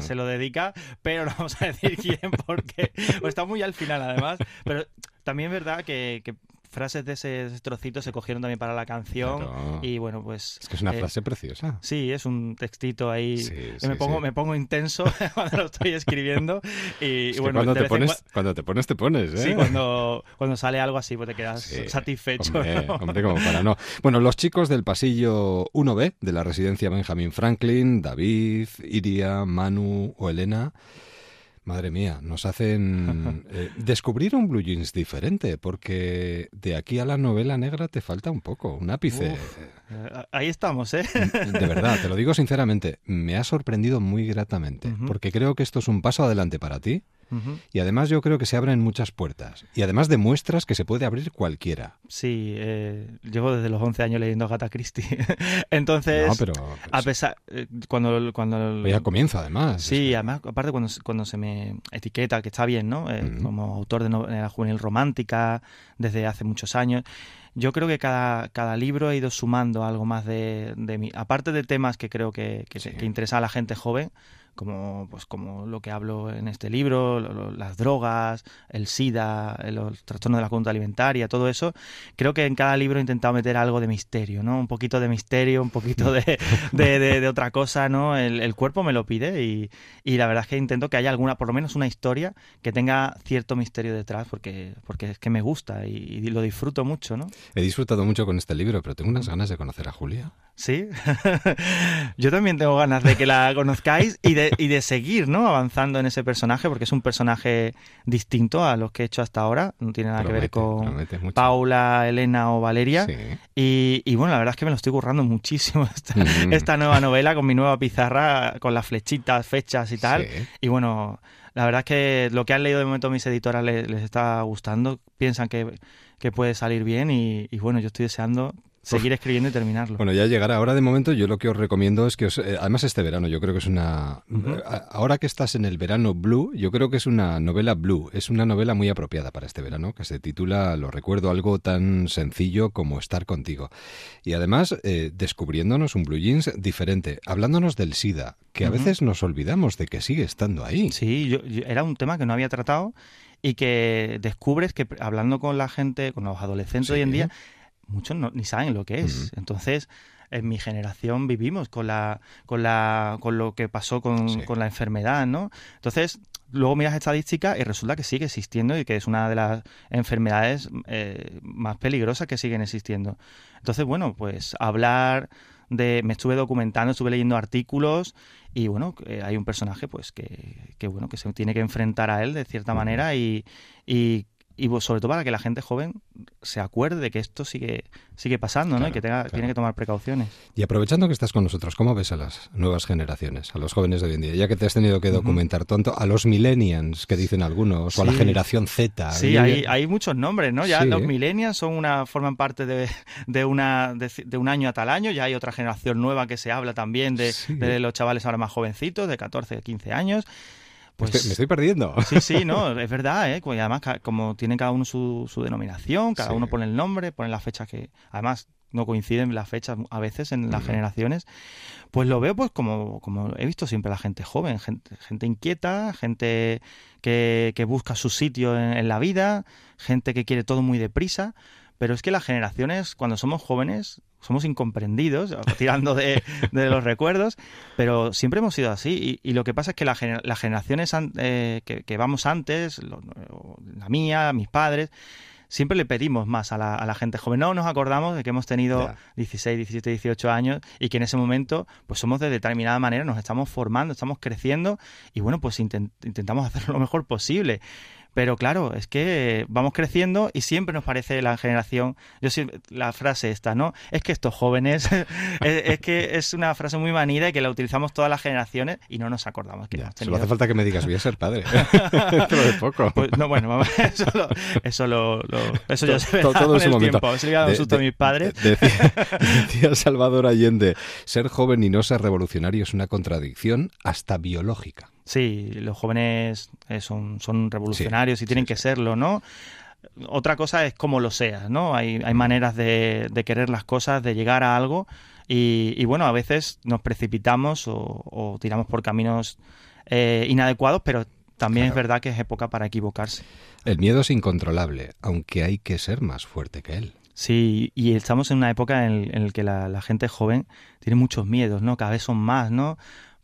se lo dedica, pero no vamos a decir quién porque está muy al final además. Pero también es verdad que, que frases de ese, trocito se cogieron también para la canción y bueno, pues... Es que es una eh, frase preciosa. Sí, es un textito ahí. me, pongo, me pongo intenso cuando lo estoy escribiendo y, bueno... Cuando te, pones, cuando te pones, te pones, ¿eh? Sí, cuando, cuando sale algo así, pues te quedas satisfecho. Hombre, como para no. Bueno, los chicos del pasillo 1B de la residencia Benjamin Franklin, David, Iria, Manu o Elena Madre mía, nos hacen eh, descubrir un Blue Jeans diferente, porque de aquí a la novela negra te falta un poco, un ápice. Eh, ahí estamos, ¿eh? De verdad, te lo digo sinceramente, me ha sorprendido muy gratamente, porque creo que esto es un paso adelante para ti y además yo creo que se abren muchas puertas. Y además demuestras que se puede abrir cualquiera. Sí, eh, llevo desde los 11 años leyendo Agatha Christie. Entonces, a pesar... Eh, cuando, cuando ya comienza además. Sí, además, aparte cuando, cuando se me etiqueta, que está bien, ¿no? Eh, como autor de novela juvenil romántica desde hace muchos años yo creo que cada, cada libro ha ido sumando algo más de, de mí. Aparte de temas que creo que, que, que interesan a la gente joven, como, pues, como lo que hablo en este libro, las drogas, el SIDA, los trastornos de la conducta alimentaria, todo eso, creo que en cada libro he intentado meter algo de misterio, ¿no? Un poquito de misterio, un poquito de, de, otra cosa, ¿no? El, cuerpo me lo pide y, y, la verdad es que intento que haya alguna, por lo menos una historia que tenga cierto misterio detrás, porque, porque es que me gusta y, y lo disfruto mucho, ¿no? He disfrutado mucho con este libro, pero tengo unas ganas de conocer a Julia. Sí, yo también tengo ganas de que la conozcáis y de, y de seguir ¿no? avanzando en ese personaje, porque es un personaje distinto a los que he hecho hasta ahora, no tiene nada que ver con Paula, Elena o Valeria. Y, y, bueno, la verdad es que me lo estoy currando muchísimo mm. esta, nueva novela con mi nueva pizarra, con las flechitas, fechas y tal. Y bueno, la verdad es que lo que han leído de momento mis editoras les, está gustando, piensan que, que puede salir bien y, y bueno, yo estoy deseando seguir escribiendo y terminarlo. Bueno, ya llegará. Ahora de momento yo lo que os recomiendo es que os, eh, además este verano yo creo que es una eh, ahora que estás en el verano blue, yo creo que es una novela blue, es una novela muy apropiada para este verano que se titula, lo recuerdo, algo tan sencillo como estar contigo. Y además eh, descubriéndonos un blue jeans diferente, hablándonos del SIDA, que a veces nos olvidamos de que sigue estando ahí. Sí, yo, era un tema que no había tratado y que descubres que hablando con la gente, con los adolescentes hoy en día, muchos no, ni saben lo que es. Entonces, en mi generación vivimos con la con la con lo que pasó con, con, la enfermedad, ¿no? Entonces, luego miras estadísticas y resulta que sigue existiendo y que es una de las enfermedades eh, más peligrosas que siguen existiendo. Entonces, bueno, pues hablar de me estuve documentando, estuve leyendo artículos y bueno, hay un personaje pues que, que, bueno, que se tiene que enfrentar a él de cierta manera y, y y sobre todo para que la gente joven se acuerde de que esto sigue sigue pasando, ¿no? y que tenga, tiene que tomar precauciones. Y aprovechando que estás con nosotros, ¿cómo ves a las nuevas generaciones, a los jóvenes de hoy en día? Ya que te has tenido que documentar tanto, a los millennials, que dicen algunos, o a la generación Z. Sí, hay, hay, muchos nombres, ¿no? Ya los millennials son una, forman parte de, de una, de, un año a tal año, ya hay otra generación nueva que se habla también de, de los chavales ahora más jovencitos, de 14, 15 años Pues, me estoy perdiendo. Sí, sí, no, es verdad, ¿eh? Y además, como tiene cada uno su, su denominación, cada uno pone el nombre, pone las fechas que, además, no coinciden las fechas a veces en las generaciones, pues lo veo pues como, como he visto siempre la gente joven, gente, gente inquieta, gente que, que busca su sitio en, la vida, gente que quiere todo muy deprisa, pero es que las generaciones, cuando somos jóvenes, somos incomprendidos, tirando de, de, los recuerdos, pero siempre hemos sido así. Y, lo que pasa es que las generaciones eh, que, que, vamos antes, la mía, mis padres, siempre le pedimos más a la, gente joven. No nos acordamos de que hemos tenido 16, 17, 18 años y que en ese momento pues somos de determinada manera, nos estamos formando, estamos creciendo y bueno, pues intentamos hacer lo mejor posible. Pero claro, es que vamos creciendo y siempre nos parece la generación, yo siempre, la frase esta, ¿no? Es que estos jóvenes, es, que es una frase muy manida y que la utilizamos todas las generaciones y no nos acordamos que ya, Solo hace falta que me digas, voy a ser padre. Dentro de poco. Pues, no, bueno, eso lo, eso lo, eso ya se verá todo, con el tiempo. Se le un susto a mis padres. decía Salvador Allende, ser joven y no ser revolucionario es una contradicción hasta biológica. Sí, los jóvenes eh, son, son revolucionarios y tienen que serlo, ¿no? Otra cosa es cómo lo seas, ¿no? Hay, hay maneras de, de querer las cosas, de llegar a algo y, bueno, a veces nos precipitamos o, tiramos por caminos eh, inadecuados, pero también es verdad que es época para equivocarse. El miedo es incontrolable, aunque hay que ser más fuerte que él. Sí, y estamos en una época en, la que la, la, gente joven tiene muchos miedos, ¿no? Cada vez son más, ¿no?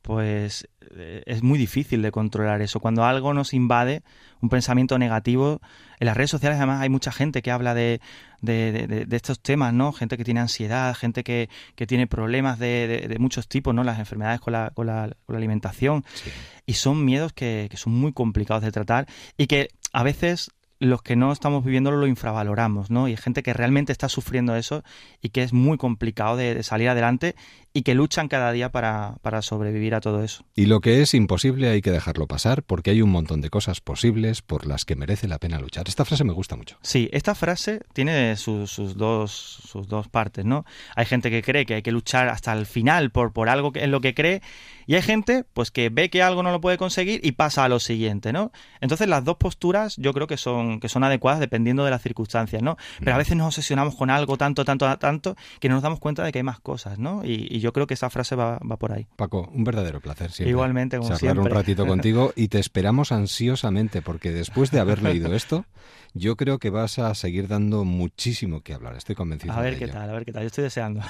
Pues eh, es muy difícil de controlar eso. Cuando algo nos invade, un pensamiento negativo, en las redes sociales además hay mucha gente que habla de, de, estos temas, ¿no? Gente que tiene ansiedad, gente que, que tiene problemas de, muchos tipos, ¿no? Las enfermedades con la, con la, con la alimentación. Y son miedos que, que son muy complicados de tratar y que a veces los que no estamos viviéndolo lo infravaloramos, ¿no? Y hay gente que realmente está sufriendo eso y que es muy complicado de, salir adelante y que luchan cada día para, para, sobrevivir a todo eso. Y lo que es imposible hay que dejarlo pasar porque hay un montón de cosas posibles por las que merece la pena luchar. Esta frase me gusta mucho. Sí, esta frase tiene sus, sus dos, sus dos partes, ¿no? Hay gente que cree que hay que luchar hasta el final por, por algo que, en lo que cree y hay gente pues que ve que algo no lo puede conseguir y pasa a lo siguiente, ¿no? Entonces las dos posturas yo creo que son, que son adecuadas dependiendo de las circunstancias, ¿no? Pero a veces nos obsesionamos con algo tanto, tanto, tanto que no nos damos cuenta de que hay más cosas, ¿no? Y, yo creo que esa frase va, va, por ahí. Paco, un verdadero placer siempre. Igualmente, como siempre. un ratito contigo y te esperamos ansiosamente porque después de haber leído esto, yo creo que vas a seguir dando muchísimo que hablar. Estoy convencido. A ver qué tal, a ver qué tal. Yo estoy deseando.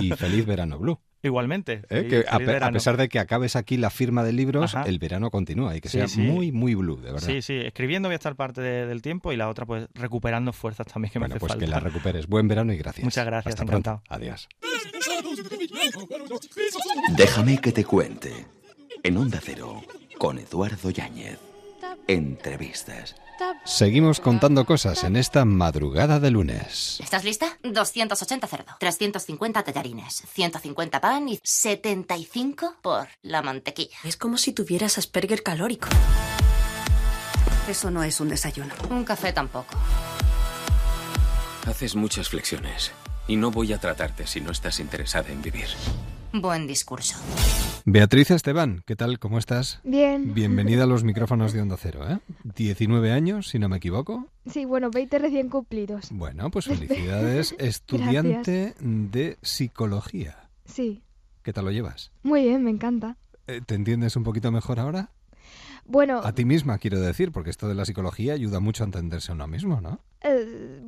Y, feliz verano, Blue. Igualmente. ¿Eh? a, pesar de que acabes aquí la firma de libros, el verano continúa y que sea muy, muy blue, de verdad. Sí, sí. Escribiendo voy a estar parte del tiempo y la otra, pues, recuperando fuerzas también que me hace pues falta. que la recuperes. Buen verano y gracias. Muchas gracias. Hasta encantado. Pronto. Adiós. Déjame que te cuente. En Onda Cero, con Eduardo Yáñez. Entrevistas. Seguimos contando cosas en esta madrugada de lunes. ¿Estás lista? 280 cerdo, 350 tallarines, 150 pan y 75 por la mantequilla. Es como si tuvieras Asperger calórico. Eso no es un desayuno. Un café tampoco. Haces muchas flexiones y no voy a tratarte si no estás interesada en vivir. Buen discurso. Beatriz Esteban, ¿qué tal? ¿Cómo estás? Bien. Bienvenida a los micrófonos de Onda Cero, ¿eh? 19 años, si no me equivoco. Sí, bueno, 20 recién cumplidos. Bueno, pues felicidades. Estudiante de psicología. Sí. ¿Qué tal lo llevas? Muy bien, me encanta. Eh, ¿Te entiendes un poquito mejor ahora? Bueno... A ti misma, quiero decir, porque esto de la psicología ayuda mucho a entenderse a uno mismo, ¿no? Eh,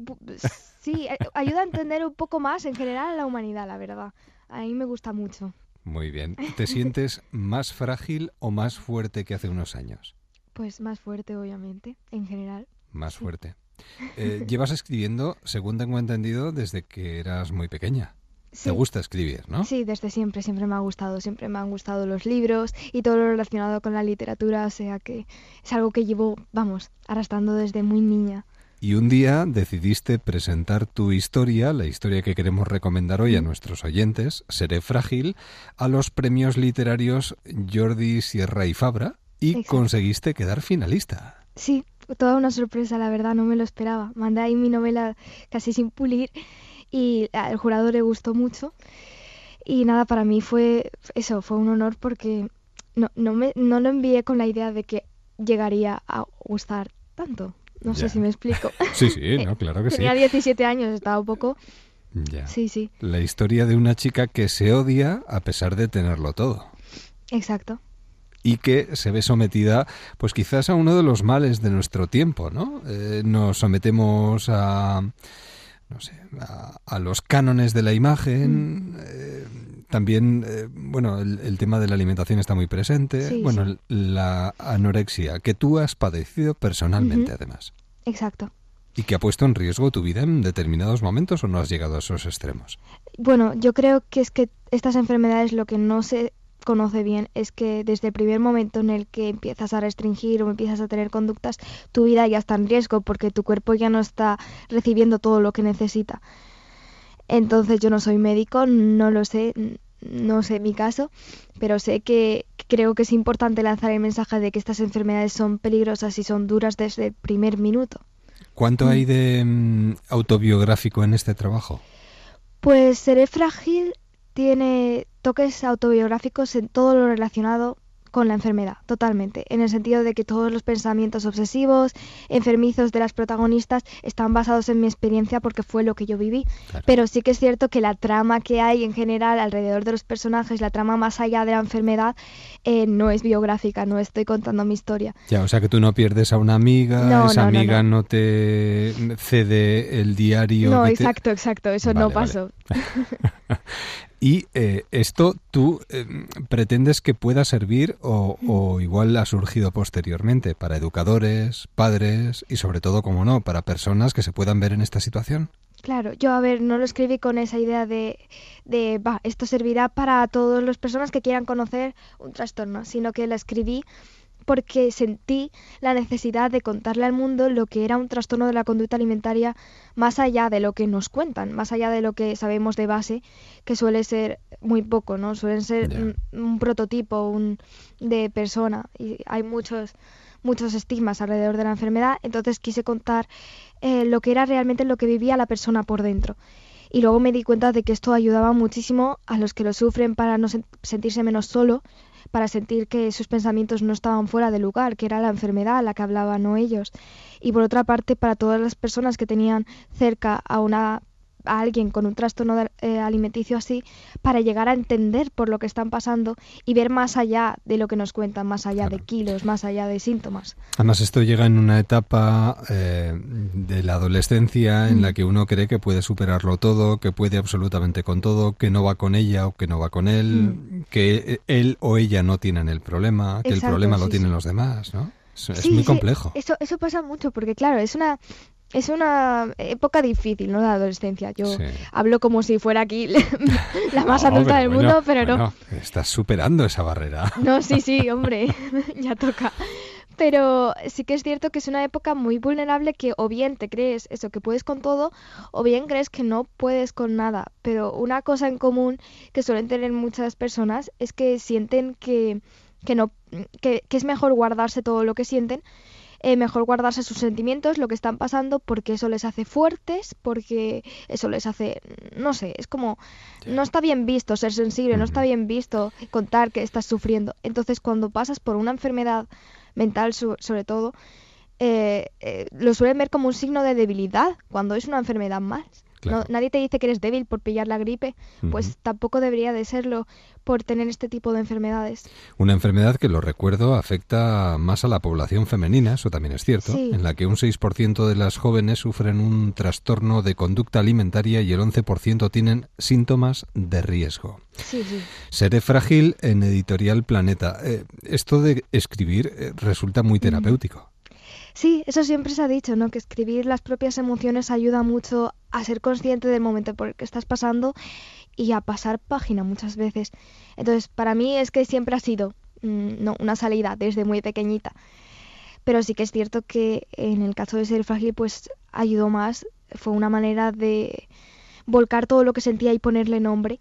sí, eh, ayuda a entender un poco más en general a la humanidad, la verdad. A mí me gusta mucho. Muy bien. ¿Te sientes más frágil o más fuerte que hace unos años? Pues más fuerte, obviamente, en general. Más fuerte. Eh, llevas escribiendo, según tengo entendido, desde que eras muy pequeña. ¿Te gusta escribir, no? Sí, desde siempre, siempre me ha gustado, siempre me han gustado los libros y todo lo relacionado con la literatura, o sea que es algo que llevo, vamos, arrastrando desde muy niña. Y un día decidiste presentar tu historia, la historia que queremos recomendar hoy a nuestros oyentes, Seré Frágil, a los premios literarios Jordi Sierra y Fabra y conseguiste quedar finalista. Sí, toda una sorpresa, la verdad, no me lo esperaba. Mandé ahí mi novela casi sin pulir y al jurado le gustó mucho. Y nada, para mí fue eso, fue un honor porque no, no, me, no lo envié con la idea de que llegaría a gustar tanto. No sé si me explico. Sí, sí, no, claro que sí. Tenía 17 años, estaba un poco... Ya. Sí, sí. La historia de una chica que se odia a pesar de tenerlo todo. Exacto. Y que se ve sometida, pues quizás a uno de los males de nuestro tiempo, ¿no? Eh, nos sometemos a, no sé, a, los cánones de la imagen. Mm. eh, también, eh, bueno, el, el, tema de la alimentación está muy presente. Sí, bueno, sí. la anorexia, que tú has padecido personalmente, además. Exacto. ¿Y que ha puesto en riesgo tu vida en determinados momentos o no has llegado a esos extremos? Bueno, yo creo que es que estas enfermedades lo que no se conoce bien es que desde el primer momento en el que empiezas a restringir o empiezas a tener conductas, tu vida ya está en riesgo porque tu cuerpo ya no está recibiendo todo lo que necesita. Entonces yo no soy médico, no lo sé, no sé mi caso, pero sé que que creo que es importante lanzar el mensaje de que estas enfermedades son peligrosas y son duras desde el primer minuto. ¿Cuánto hay de mm, autobiográfico en este trabajo? Pues Seré Frágil tiene toques autobiográficos en todo lo relacionado con la enfermedad, totalmente, en el sentido de que todos los pensamientos obsesivos, enfermizos de las protagonistas están basados en mi experiencia porque fue lo que yo viví. Pero sí que es cierto que la trama que hay en general alrededor de los personajes, la trama más allá de la enfermedad, eh, no es biográfica, no estoy contando mi historia. Ya, o sea que tú no pierdes a una amiga, No, esa no, no, amiga no. te cede el diario. No, te- exacto, exacto, eso Vale, no vale. Y eh, esto tú eh, pretendes que pueda servir o, o igual ha surgido posteriormente para educadores, padres y sobre todo, como no, para personas que se puedan ver en esta situación. Claro, yo a ver, no lo escribí con esa idea de, de, va, esto servirá para todas las personas que quieran conocer un trastorno, sino que la escribí porque sentí la necesidad de contarle al mundo lo que era un trastorno de la conducta alimentaria más allá de lo que nos cuentan, más allá de lo que sabemos de base, que suele ser muy poco, ¿no? Suelen ser un, un prototipo un, de persona y hay muchos muchos estigmas alrededor de la enfermedad, entonces quise contar eh, lo que era realmente lo que vivía la persona por dentro. Y luego me di cuenta de que esto ayudaba muchísimo a los que lo sufren para no sen- sentirse menos solo, para sentir que sus pensamientos no estaban fuera de lugar, que era la enfermedad a la que hablaban, no ellos. Y por otra parte, para todas las personas que tenían cerca a una a alguien con un trastorno de- eh, alimenticio así, para llegar a entender por lo que están pasando y ver más allá de lo que nos cuentan, más allá de kilos, más allá de síntomas. Además, esto llega en una etapa eh, de la adolescencia en la que uno cree que puede superarlo todo, que puede absolutamente con todo, que no va con ella o que no va con él, que él o ella no tienen el problema, que Exacto, el problema lo tienen sí. los demás, ¿no? Es, Sí, muy complejo. Eso, eso pasa mucho porque, claro, es una, es una época difícil, ¿no? La adolescencia. Yo Sí. hablo como si fuera aquí la más No, adulta del bueno, mundo, pero no. bueno, Estás superando esa barrera. No, sí, sí, hombre, ya toca. Pero sí que es cierto que es una época muy vulnerable que o bien te crees eso, que puedes con todo, o bien crees que no puedes con nada. Pero una cosa en común que suelen tener muchas personas es que sienten que, que no, que, que es mejor guardarse todo lo que sienten, eh, mejor guardarse sus sentimientos, lo que están pasando, porque eso les hace fuertes, porque eso les hace, no sé, es como, no está bien visto ser sensible, no está bien visto contar que estás sufriendo. Entonces, cuando pasas por una enfermedad mental, so- sobre todo, eh, eh, lo suelen ver como un signo de debilidad, cuando es una enfermedad más. No- nadie te dice que eres débil por pillar la gripe, pues tampoco debería de serlo por tener este tipo de enfermedades. Una enfermedad que, lo recuerdo, afecta más a la población femenina, eso también es cierto, Sí. en la que un 6% de las jóvenes sufren un trastorno de conducta alimentaria y el 11% tienen síntomas de riesgo. Sí, sí. Seré frágil en Editorial Planeta. Eh, esto de escribir eh, resulta muy terapéutico. Sí, eso siempre se ha dicho, ¿no? Que escribir las propias emociones ayuda mucho a ser consciente del momento por el que estás pasando y a pasar página muchas veces. Entonces, para mí es que siempre ha sido mm, no, una salida desde muy pequeñita. Pero sí que es cierto que en el caso de ser frágil, pues ayudó más. Fue una manera de volcar todo lo que sentía y ponerle nombre.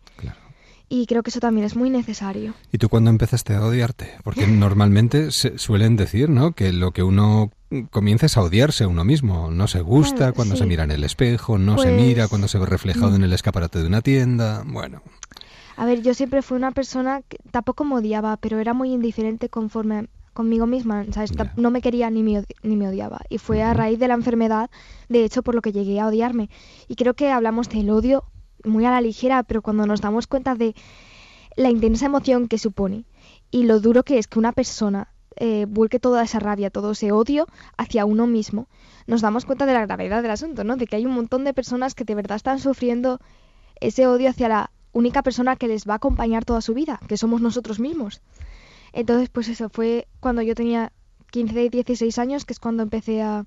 Y creo que eso también es muy necesario. ¿Y tú cuándo empezaste a odiarte? Porque normalmente se suelen decir, ¿no? Que lo que uno comienza es a odiarse a uno mismo. No se gusta Claro, cuando sí. se mira en el espejo, no se Pues, mira cuando se ve reflejado mm. en el escaparate de una tienda. Bueno, A ver, yo siempre fui una persona que tampoco me odiaba, pero era muy indiferente conforme conmigo misma, ¿sabes? No me quería ni me, ni me odiaba. Y fue a raíz de la enfermedad, de hecho, por lo que llegué a odiarme. Y creo que hablamos del odio muy a la ligera, pero cuando nos damos cuenta de la intensa emoción que supone y lo duro que es que una persona eh, vuelque toda esa rabia, todo ese odio hacia uno mismo, nos damos cuenta de la gravedad del asunto, ¿no? De que hay un montón de personas que de verdad están sufriendo ese odio hacia la única persona que les va a acompañar toda su vida, que somos nosotros mismos. Entonces, pues eso, fue cuando yo tenía 15, 16 años, que es cuando empecé a,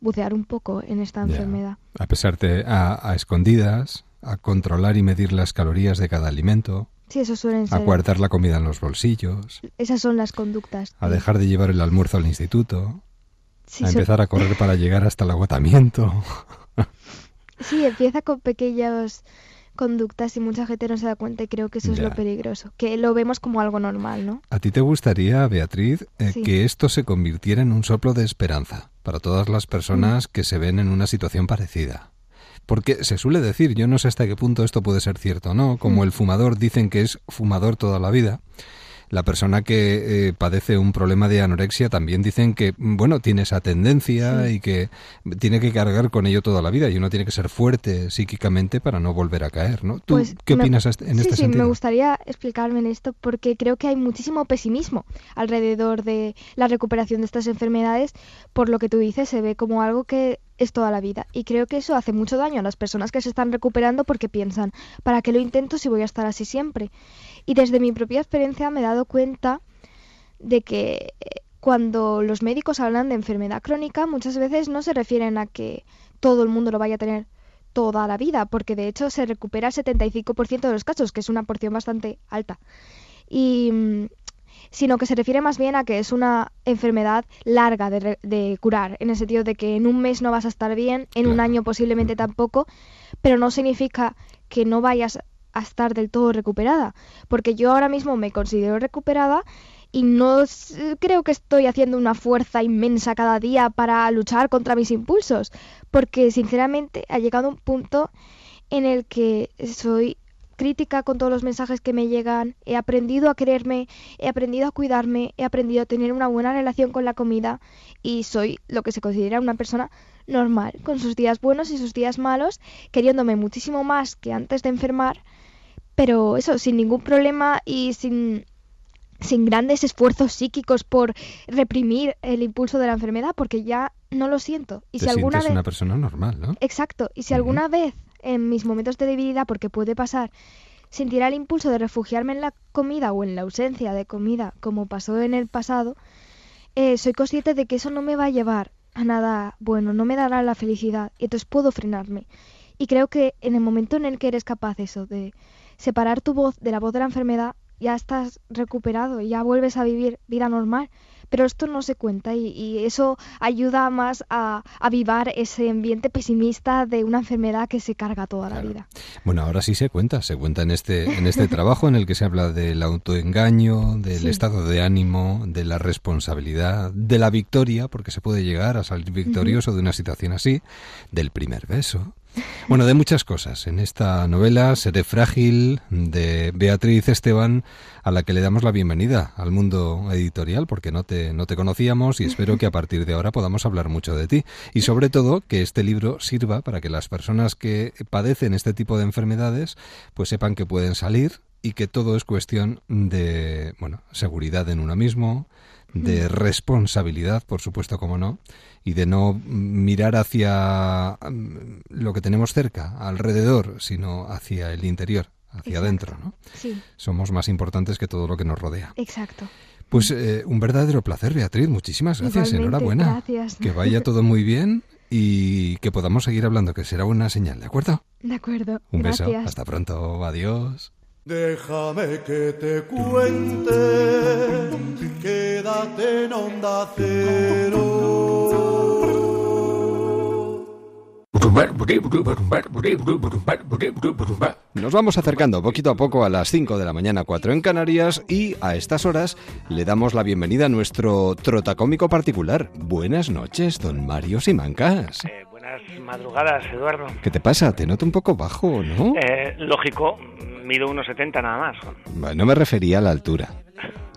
bucear un poco en esta enfermedad. A pesar de, a, escondidas, a controlar y medir las calorías de cada alimento. Sí, eso suelen ser. A guardar la comida en los bolsillos. Esas son las conductas. A dejar de llevar el almuerzo al instituto. a empezar a correr para llegar hasta el agotamiento. sí, empieza con pequeños conductas y mucha gente no se da cuenta y creo que eso es lo peligroso, que lo vemos como algo normal, ¿no? ¿A ti te gustaría, Beatriz, eh, que esto se convirtiera en un soplo de esperanza para todas las personas que se ven en una situación parecida? Porque se suele decir, yo no sé hasta qué punto esto puede ser cierto no, como el fumador dicen que es fumador toda la vida, la persona que eh, padece un problema de anorexia también dicen que, bueno, tiene esa tendencia y que tiene que cargar con ello toda la vida y uno tiene que ser fuerte psíquicamente para no volver a caer, ¿no? ¿Tú pues qué opinas este, en este sí, sentido? Sí, me gustaría explicarme en esto porque creo que hay muchísimo pesimismo alrededor de la recuperación de estas enfermedades. Por lo que tú dices, se ve como algo que es toda la vida. Y creo que eso hace mucho daño a las personas que se están recuperando porque piensan, ¿para qué lo intento si voy a estar así siempre? Y desde mi propia experiencia me he dado cuenta de que eh, cuando los médicos hablan de enfermedad crónica, muchas veces no se refieren a que todo el mundo lo vaya a tener toda la vida, porque de hecho se recupera el 75% de los casos, que es una porción bastante alta. Y mm, sino que se refiere más bien a que es una enfermedad larga de, de, curar, en el sentido de que en un mes no vas a estar bien, en un año posiblemente tampoco, pero no significa que no vayas a estar del todo recuperada, porque yo ahora mismo me considero recuperada y no creo que estoy haciendo una fuerza inmensa cada día para luchar contra mis impulsos, porque sinceramente ha llegado un punto en el que soy crítica con todos los mensajes que me llegan, he aprendido a quererme, he aprendido a cuidarme, he aprendido a tener una buena relación con la comida y soy lo que se considera una persona normal, con sus días buenos y sus días malos, queriéndome muchísimo más que antes de enfermar pero eso, sin ningún problema y sin, sin grandes esfuerzos psíquicos por reprimir el impulso de la enfermedad, porque ya no lo siento. Y si alguna vez... una persona normal, ¿no? Exacto. Y si alguna vez en mis momentos de debilidad, porque puede pasar, sentirá el impulso de refugiarme en la comida o en la ausencia de comida, como pasó en el pasado, eh, soy consciente de que eso no me va a llevar a nada bueno, no me dará la felicidad, y entonces puedo frenarme. Y creo que en el momento en el que eres capaz eso de separar tu voz de la voz de la enfermedad, ya estás recuperado, y ya vuelves a vivir vida normal. Pero esto no se cuenta y, eso ayuda más a avivar ese ambiente pesimista de una enfermedad que se carga toda la vida. Bueno, ahora sí se cuenta, se cuenta en este, en este trabajo en el que se habla del autoengaño, del estado de ánimo, de la responsabilidad, de la victoria, porque se puede llegar a salir victorioso de una situación así, del primer beso, bueno, de muchas cosas. En esta novela, Seré frágil, de Beatriz Esteban, a la que le damos la bienvenida al mundo editorial, porque no te, no te conocíamos y espero que a partir de ahora podamos hablar mucho de ti. Y sobre todo, que este libro sirva para que las personas que padecen este tipo de enfermedades, pues sepan que pueden salir y que todo es cuestión de, bueno, seguridad en uno mismo, de responsabilidad, por supuesto, como no, y de no mirar hacia mm, lo que tenemos cerca, alrededor, sino hacia el interior, hacia adentro, ¿no? Sí. Somos más importantes que todo lo que nos rodea. Exacto. Pues eh, un verdadero placer, Beatriz. Muchísimas gracias. Enhorabuena. Gracias. Que vaya todo muy bien y que podamos seguir hablando, que será una señal, ¿de acuerdo? De acuerdo. Un beso. Hasta pronto. Adiós. Déjame que te cuente, quédate en onda cero. Nos vamos acercando poquito a poco a las 5 de la mañana, 4 en Canarias, y a estas horas le damos la bienvenida a nuestro trotacómico particular. Buenas noches, don Mario Simancas. Eh, buenas madrugadas, Eduardo. ¿Qué te pasa? Te noto un poco bajo, ¿no? Eh, lógico, mido 1,70 nada más. No me refería a la altura.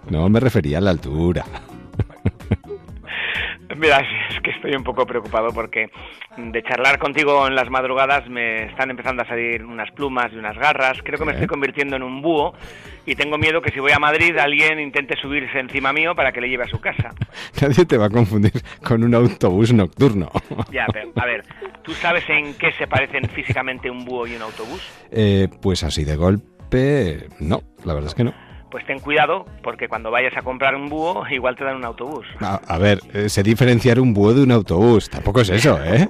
No me refería a la altura. Mira, es que estoy un poco preocupado porque de charlar contigo en las madrugadas me están empezando a salir unas plumas y unas garras. Creo que me estoy convirtiendo en un búho y tengo miedo que si voy a Madrid alguien intente subirse encima mío para que le lleve a su casa. Nadie te va a confundir con un autobús nocturno. Ya, pero a ver, ¿tú sabes en qué se parecen físicamente un búho y un autobús? Eh, pues así de golpe, no, la verdad es que no pues ten cuidado porque cuando vayas a comprar un búho igual te dan un autobús. A, ver, eh, sé diferenciar un búho de un autobús, tampoco es eso, ¿eh?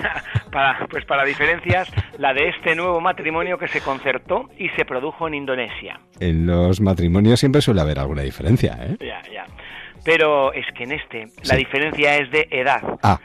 para, pues para diferencias, la de este nuevo matrimonio que se concertó y se produjo en Indonesia. En los matrimonios siempre suele haber alguna diferencia, ¿eh? Ya, ya. Pero es que en este la diferencia es de edad. Ah.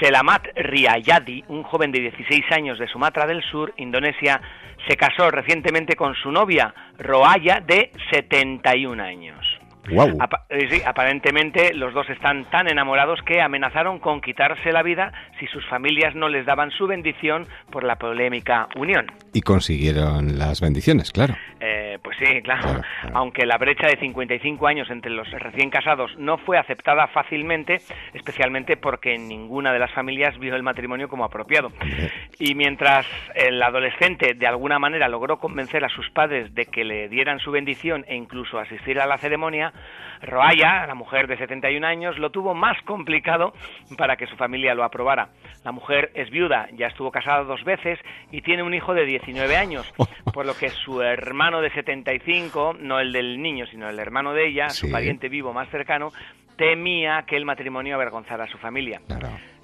Selamat Riyadi, un joven de 16 años de Sumatra del Sur, Indonesia, se casó recientemente con su novia, Roaya, de 71 años. Eh, sí, aparentemente los dos están tan enamorados que amenazaron con quitarse la vida si sus familias no les daban su bendición por la polémica unión. Y consiguieron las bendiciones, claro. Eh, pues sí, claro. Aunque la brecha de 55 años entre los recién casados no fue aceptada fácilmente, especialmente porque ninguna de las familias vio el matrimonio como apropiado. Y mientras el adolescente de alguna manera logró convencer a sus padres de que le dieran su bendición e incluso asistir a la ceremonia, Roaya, la mujer de 71 años, lo tuvo más complicado para que su familia lo aprobara. La mujer es viuda, ya estuvo casada dos veces y tiene un hijo de 19 años, por lo que su hermano de 75, no el del niño, sino el hermano de ella, su pariente vivo más cercano, temía que el matrimonio avergonzara a su familia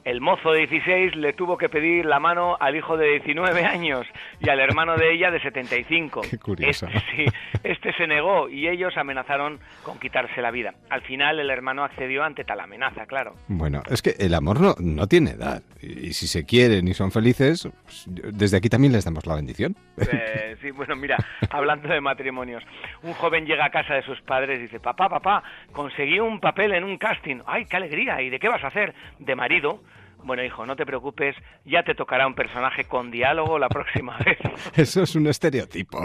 el mozo de 16 le tuvo que pedir la mano al hijo de 19 años y al hermano de ella de 75. Qué curioso. Este, sí, este se negó y ellos amenazaron con quitarse la vida. Al final el hermano accedió ante tal amenaza, claro. Bueno, es que el amor no, no tiene edad. Y, si se quieren y son felices, pues, desde aquí también les damos la bendición. Eh, sí, bueno, mira, hablando de matrimonios, un joven llega a casa de sus padres y dice, papá, papá, conseguí un papel en un casting. ¡Ay, qué alegría! ¿Y de qué vas a hacer? De marido. Bueno, hijo, no te preocupes, ya te tocará un personaje con diálogo la próxima vez. Eso es un estereotipo.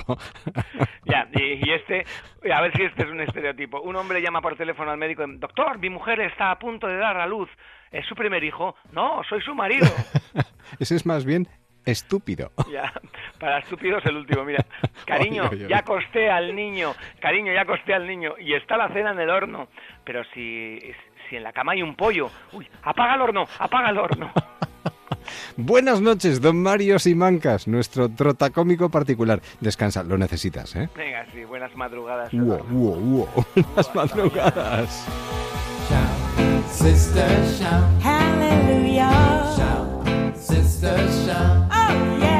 ya, y, este, a ver si este es un estereotipo. Un hombre llama por teléfono al médico, doctor, mi mujer está a punto de dar a luz. ¿Es su primer hijo? No, soy su marido. Ese es más bien estúpido. Ya, para estúpidos el último, mira. Cariño, ya acosté al niño, cariño, ya acosté al niño y está la cena en el horno. Pero si si en la cama hay un pollo, uy, apaga el horno, apaga el horno. Buenas noches, don Mario Simancas, nuestro trotacómico particular. Descansa, lo necesitas, ¿eh? Venga, sí, buenas madrugadas. Wow, wow, wow. Buenas madrugadas. Shout, sister, shout. Hallelujah. Shout, sister, shout. Oh, yeah.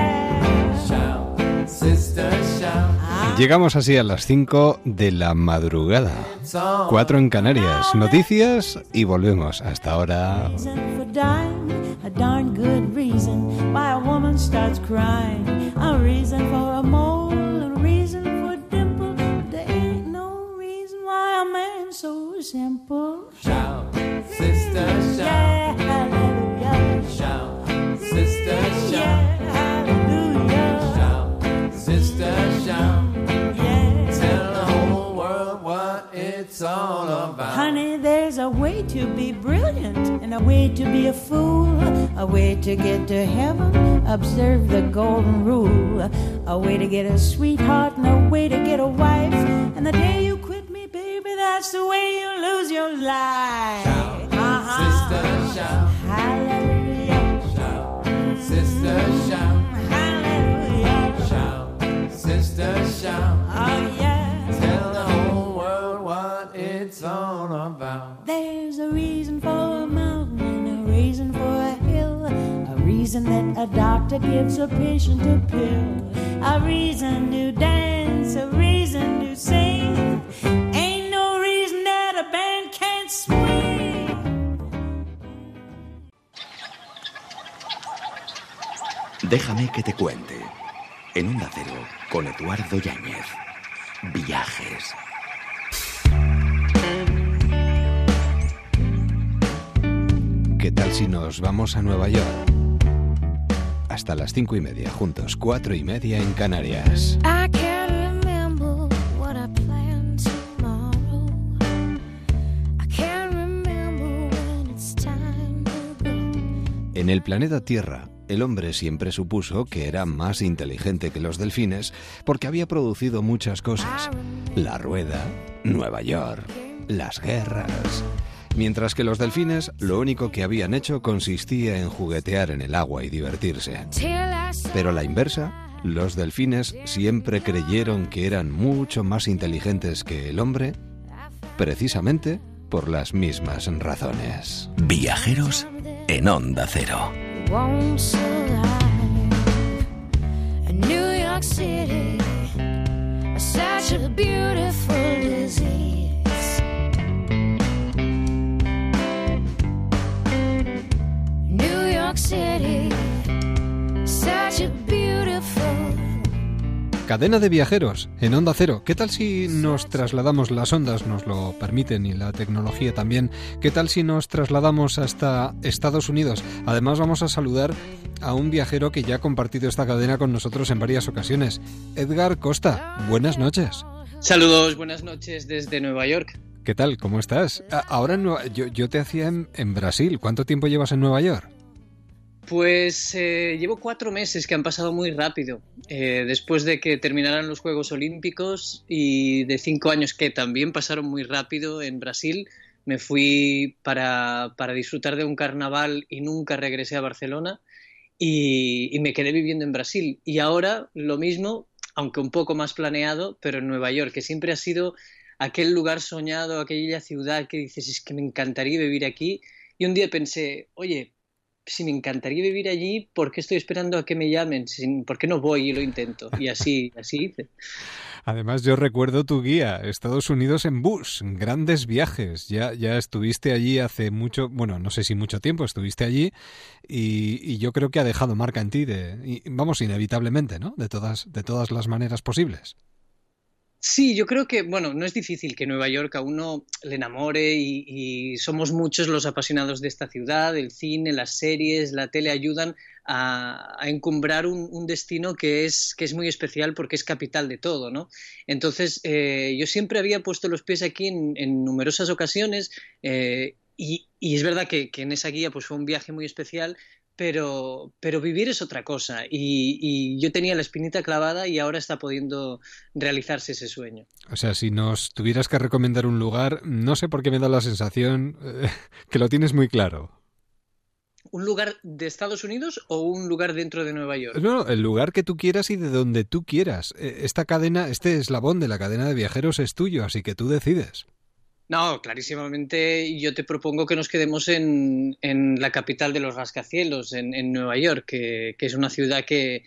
Llegamos así a las 5 de la madrugada. 4 en Canarias. Noticias y volvemos. Hasta ahora. A darn good reason why a it's all about. Honey, there's a way to be brilliant and a way to be a fool, a way to get to heaven. Observe the golden rule. A way to get a sweetheart and a way to get a wife. And the day you quit me, baby, that's the way you lose your life. Shout, uh-huh. sister, shout. Hallelujah. Shout, sister, shout. Hallelujah. Shout, sister, shout. About. There's a reason for a mountain, a reason for a hill, a reason that a doctor gives a patient a pill, a reason to dance, a reason to sing. Ain't no reason that a band can't swing. Déjame que te cuente. En un Cero, con Eduardo Yáñez. Viajes. ¿Qué tal si nos vamos a Nueva York? Hasta las cinco y media, juntos, cuatro y media en Canarias. En el planeta Tierra, el hombre siempre supuso que era más inteligente que los delfines porque había producido muchas cosas. La rueda, Nueva York, las guerras. Mientras que los delfines lo único que habían hecho consistía en juguetear en el agua y divertirse. Pero la inversa, los delfines siempre creyeron que eran mucho más inteligentes que el hombre, precisamente por las mismas razones. Viajeros en Onda Cero. Cadena de viajeros en Onda Cero. ¿Qué tal si nos trasladamos, las ondas nos lo permiten y la tecnología también, qué tal si nos trasladamos hasta Estados Unidos? Además vamos a saludar a un viajero que ya ha compartido esta cadena con nosotros en varias ocasiones. Edgar Costa, buenas noches. Saludos, buenas noches desde Nueva York. ¿Qué tal? ¿Cómo estás? Ahora yo, yo te hacía en Brasil. ¿Cuánto tiempo llevas en Nueva York? Pues eh, llevo cuatro meses que han pasado muy rápido. Eh, después de que terminaran los Juegos Olímpicos y de cinco años que también pasaron muy rápido en Brasil, me fui para, disfrutar de un carnaval y nunca regresé a Barcelona y, y, me quedé viviendo en Brasil. Y ahora lo mismo, aunque un poco más planeado, pero en Nueva York, que siempre ha sido aquel lugar soñado, aquella ciudad que dices, es que me encantaría vivir aquí. Y un día pensé, oye, si me encantaría vivir allí, ¿por qué estoy esperando a que me llamen? ¿Por qué no voy y lo intento? Y así, así hice. Además, yo recuerdo tu guía, Estados Unidos en bus, grandes viajes. Ya, ya estuviste allí hace mucho, bueno, no sé si mucho tiempo, estuviste allí y, yo creo que ha dejado marca en ti, de, vamos, inevitablemente, ¿no? De todas, de todas las maneras posibles. Sí, yo creo que, bueno, no es difícil que Nueva York a uno le enamore y, somos muchos los apasionados de esta ciudad, el cine, las series, la tele ayudan a, encumbrar un, destino que es, que es muy especial porque es capital de todo, ¿no? Entonces, eh, yo siempre había puesto los pies aquí en, numerosas ocasiones eh, y, es verdad que, que, en esa guía pues fue un viaje muy especial, pero, pero vivir es otra cosa y, yo tenía la espinita clavada y ahora está pudiendo realizarse ese sueño. O sea, si nos tuvieras que recomendar un lugar, no sé por qué me da la sensación eh, que lo tienes muy claro. ¿Un lugar de Estados Unidos o un lugar dentro de Nueva York? No, el lugar que tú quieras y de donde tú quieras. Eh, esta cadena, este eslabón de la cadena de viajeros es tuyo, así que tú decides. No, clarísimamente yo te propongo que nos quedemos en, la capital de los rascacielos, en, Nueva York, que, es una ciudad que,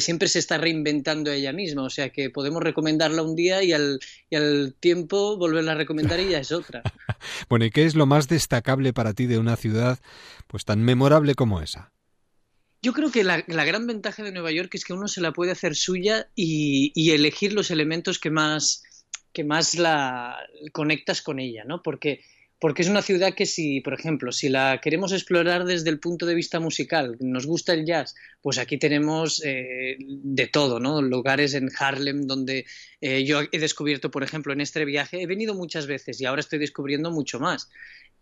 siempre se está reinventando ella misma. O sea que podemos recomendarla un día y al, tiempo volverla a recomendar y ya es otra. bueno, ¿y qué es lo más destacable para ti de una ciudad pues tan memorable como esa? Yo creo que la, gran ventaja de Nueva York es que uno se la puede hacer suya y elegir los elementos que más que más la conectas con ella, ¿no? Porque, porque es una ciudad que si, por ejemplo, si la queremos explorar desde el punto de vista musical, nos gusta el jazz, pues aquí tenemos eh, de todo, ¿no? Lugares en Harlem donde eh, yo he descubierto, por ejemplo, en este viaje, he venido muchas veces y ahora estoy descubriendo mucho más.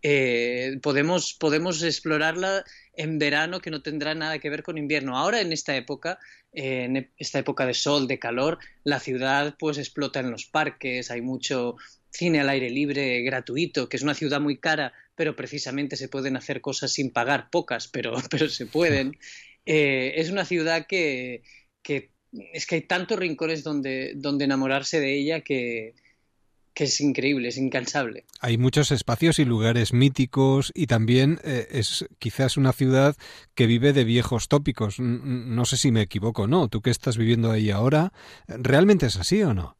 Eh, podemos, podemos explorarla en verano que no tendrá nada que ver con invierno. Ahora en esta época, en esta época de sol, de calor, la ciudad pues explota en los parques, hay mucho cine al aire libre gratuito, que es una ciudad muy cara, pero precisamente se pueden hacer cosas sin pagar, pocas, pero, pero se pueden. Eh, es una ciudad que, que, es que hay tantos rincones donde, donde enamorarse de ella que, que es increíble, es incansable. Hay muchos espacios y lugares míticos y también eh, es quizás una ciudad que vive de viejos tópicos. No sé si me equivoco, ¿no? Tú que estás viviendo ahí ahora, ¿realmente es así o no?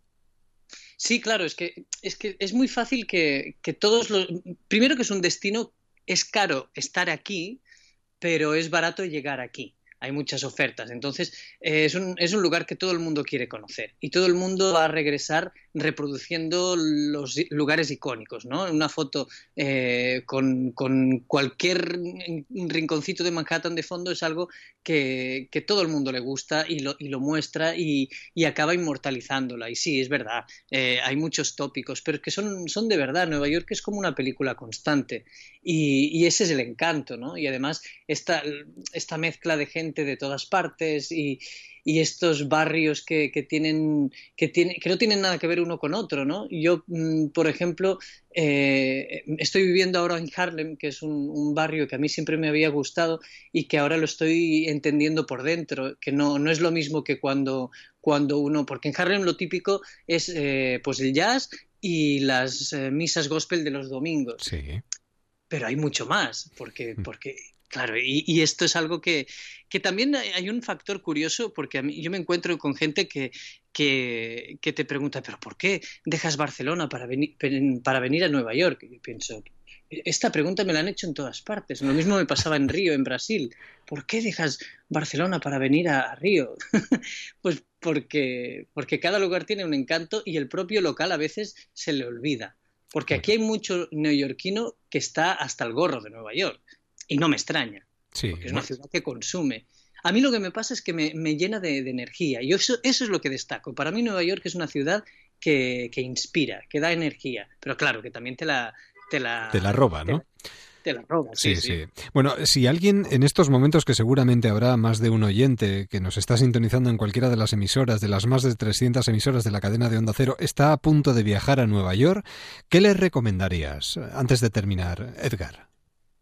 Sí, claro, es que es, que es muy fácil que, que todos los... Primero que es un destino, es caro estar aquí, pero es barato llegar aquí hay muchas ofertas. Entonces, eh, es, un, es, un, lugar que todo el mundo quiere conocer y todo el mundo va a regresar reproduciendo los lugares icónicos, ¿no? Una foto eh, con, cualquier rinconcito de Manhattan de fondo es algo que, todo el mundo le gusta y lo, y lo muestra y, acaba inmortalizándola. Y sí, es verdad, eh, hay muchos tópicos, pero es que son, son de verdad. Nueva York es como una película constante y, y ese es el encanto, ¿no? Y además esta, esta mezcla de gente de todas partes y, y estos barrios que, que tienen, que, tiene, que no tienen nada que ver uno con otro, ¿no? Yo, mm, por ejemplo, eh, estoy viviendo ahora en Harlem, que es un, barrio que a mí siempre me había gustado y que ahora lo estoy entendiendo por dentro, que no, no es lo mismo que cuando, cuando uno, porque en Harlem lo típico es eh, pues el jazz y las eh, misas gospel de los domingos. Sí. Pero hay mucho más, porque, mm. porque Claro, y, esto es algo que, que, también hay un factor curioso, porque a mí, yo me encuentro con gente que, que, que, te pregunta, pero ¿por qué dejas Barcelona para venir, para venir a Nueva York? Y yo pienso, esta pregunta me la han hecho en todas partes. Lo mismo me pasaba en Río, en Brasil. ¿Por qué dejas Barcelona para venir a, Río? pues porque, porque cada lugar tiene un encanto y el propio local a veces se le olvida. Porque aquí hay mucho neoyorquino que está hasta el gorro de Nueva York y no me extraña, sí, porque es una ciudad que consume. A mí lo que me pasa es que me, llena de, energía y eso, eso es lo que destaco. Para mí Nueva York es una ciudad que, inspira, que da energía, pero claro, que también te la... Te la, te la roba, ¿no? Te la roba, sí, sí, Bueno, si alguien en estos momentos que seguramente habrá más de un oyente que nos está sintonizando en cualquiera de las emisoras, de las más de 300 emisoras de la cadena de Onda Cero, está a punto de viajar a Nueva York, ¿qué le recomendarías antes de terminar, Edgar?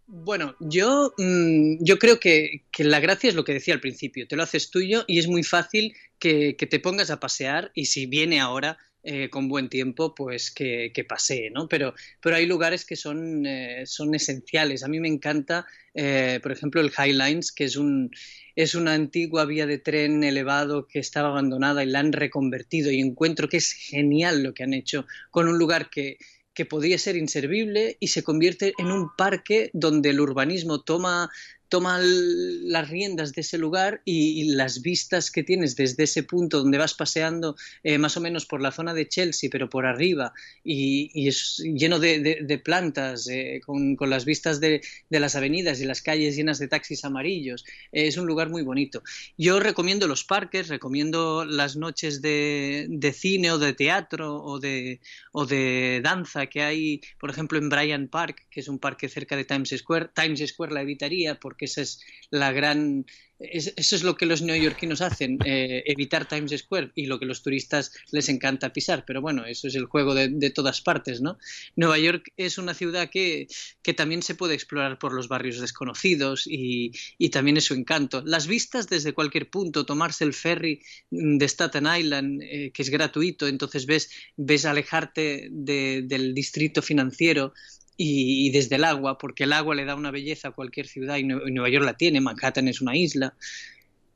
Bueno, yo, mm, yo creo que, la gracia es lo que decía al principio, te lo haces tuyo y es muy fácil que, te pongas a pasear y si viene ahora eh, con buen tiempo, pues que, que, pasee, ¿no? Pero, pero hay lugares que son, eh, son esenciales. A mí me encanta, eh, por ejemplo, el High Lines, que es, un, es una antigua vía de tren elevado que estaba abandonada y la han reconvertido y encuentro que es genial lo que han hecho con un lugar que que podría ser inservible y se convierte en un parque donde el urbanismo toma toma las riendas de ese lugar y, las vistas que tienes desde ese punto donde vas paseando eh, más o menos por la zona de Chelsea, pero por arriba, y, es lleno de, plantas, eh, con, las vistas de, las avenidas y las calles llenas de taxis amarillos. Eh, es un lugar muy bonito. Yo recomiendo los parques, recomiendo las noches de, cine o de teatro o de, o de danza que hay, por ejemplo, en Bryant Park, que es un parque cerca de Times Square. Times Square la evitaría porque esa es la gran eso es lo que los neoyorquinos hacen, eh, evitar Times Square y lo que los turistas les encanta pisar. Pero bueno, eso es el juego de, todas partes, ¿no? Nueva York es una ciudad que, que, también se puede explorar por los barrios desconocidos y, y, también es su encanto. Las vistas desde cualquier punto, tomarse el ferry de Staten Island, eh, que es gratuito, entonces ves, ves alejarte del distrito financiero y, desde el agua, porque el agua le da una belleza a cualquier ciudad y Nueva York la tiene, Manhattan es una isla.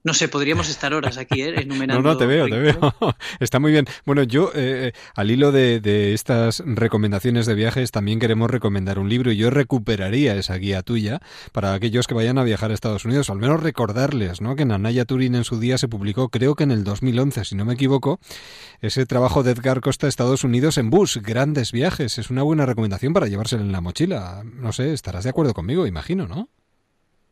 No sé, podríamos estar horas aquí, ¿eh? Enumerando. No, no, te veo, te veo. Está muy bien. Bueno, yo, eh, al hilo de, estas recomendaciones de viajes, también queremos recomendar un libro y yo recuperaría esa guía tuya para aquellos que vayan a viajar a Estados Unidos, al menos recordarles, ¿no? Que en Anaya Turín en su día se publicó, creo que en el 2011, si no me equivoco, ese trabajo de Edgar Costa, Estados Unidos en bus, grandes viajes. Es una buena recomendación para llevárselo en la mochila. No sé, estarás de acuerdo conmigo, imagino, ¿no?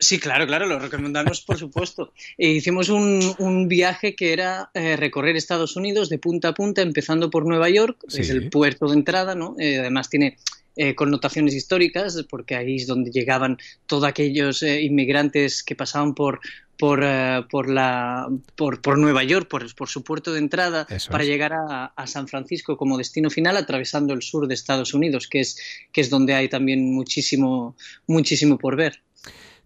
Sí, claro, claro, lo recomendamos por supuesto. E hicimos un, viaje que era eh, recorrer Estados Unidos de punta a punta, empezando por Nueva York, es el puerto de entrada, ¿no? Eh, además tiene eh, connotaciones históricas, porque ahí es donde llegaban todos aquellos inmigrantes que pasaban por, por, por, la, por, por, Nueva York, por, por, su puerto de entrada, para llegar a, a, San Francisco como destino final, atravesando el sur de Estados Unidos, que es, que es donde hay también muchísimo, muchísimo por ver.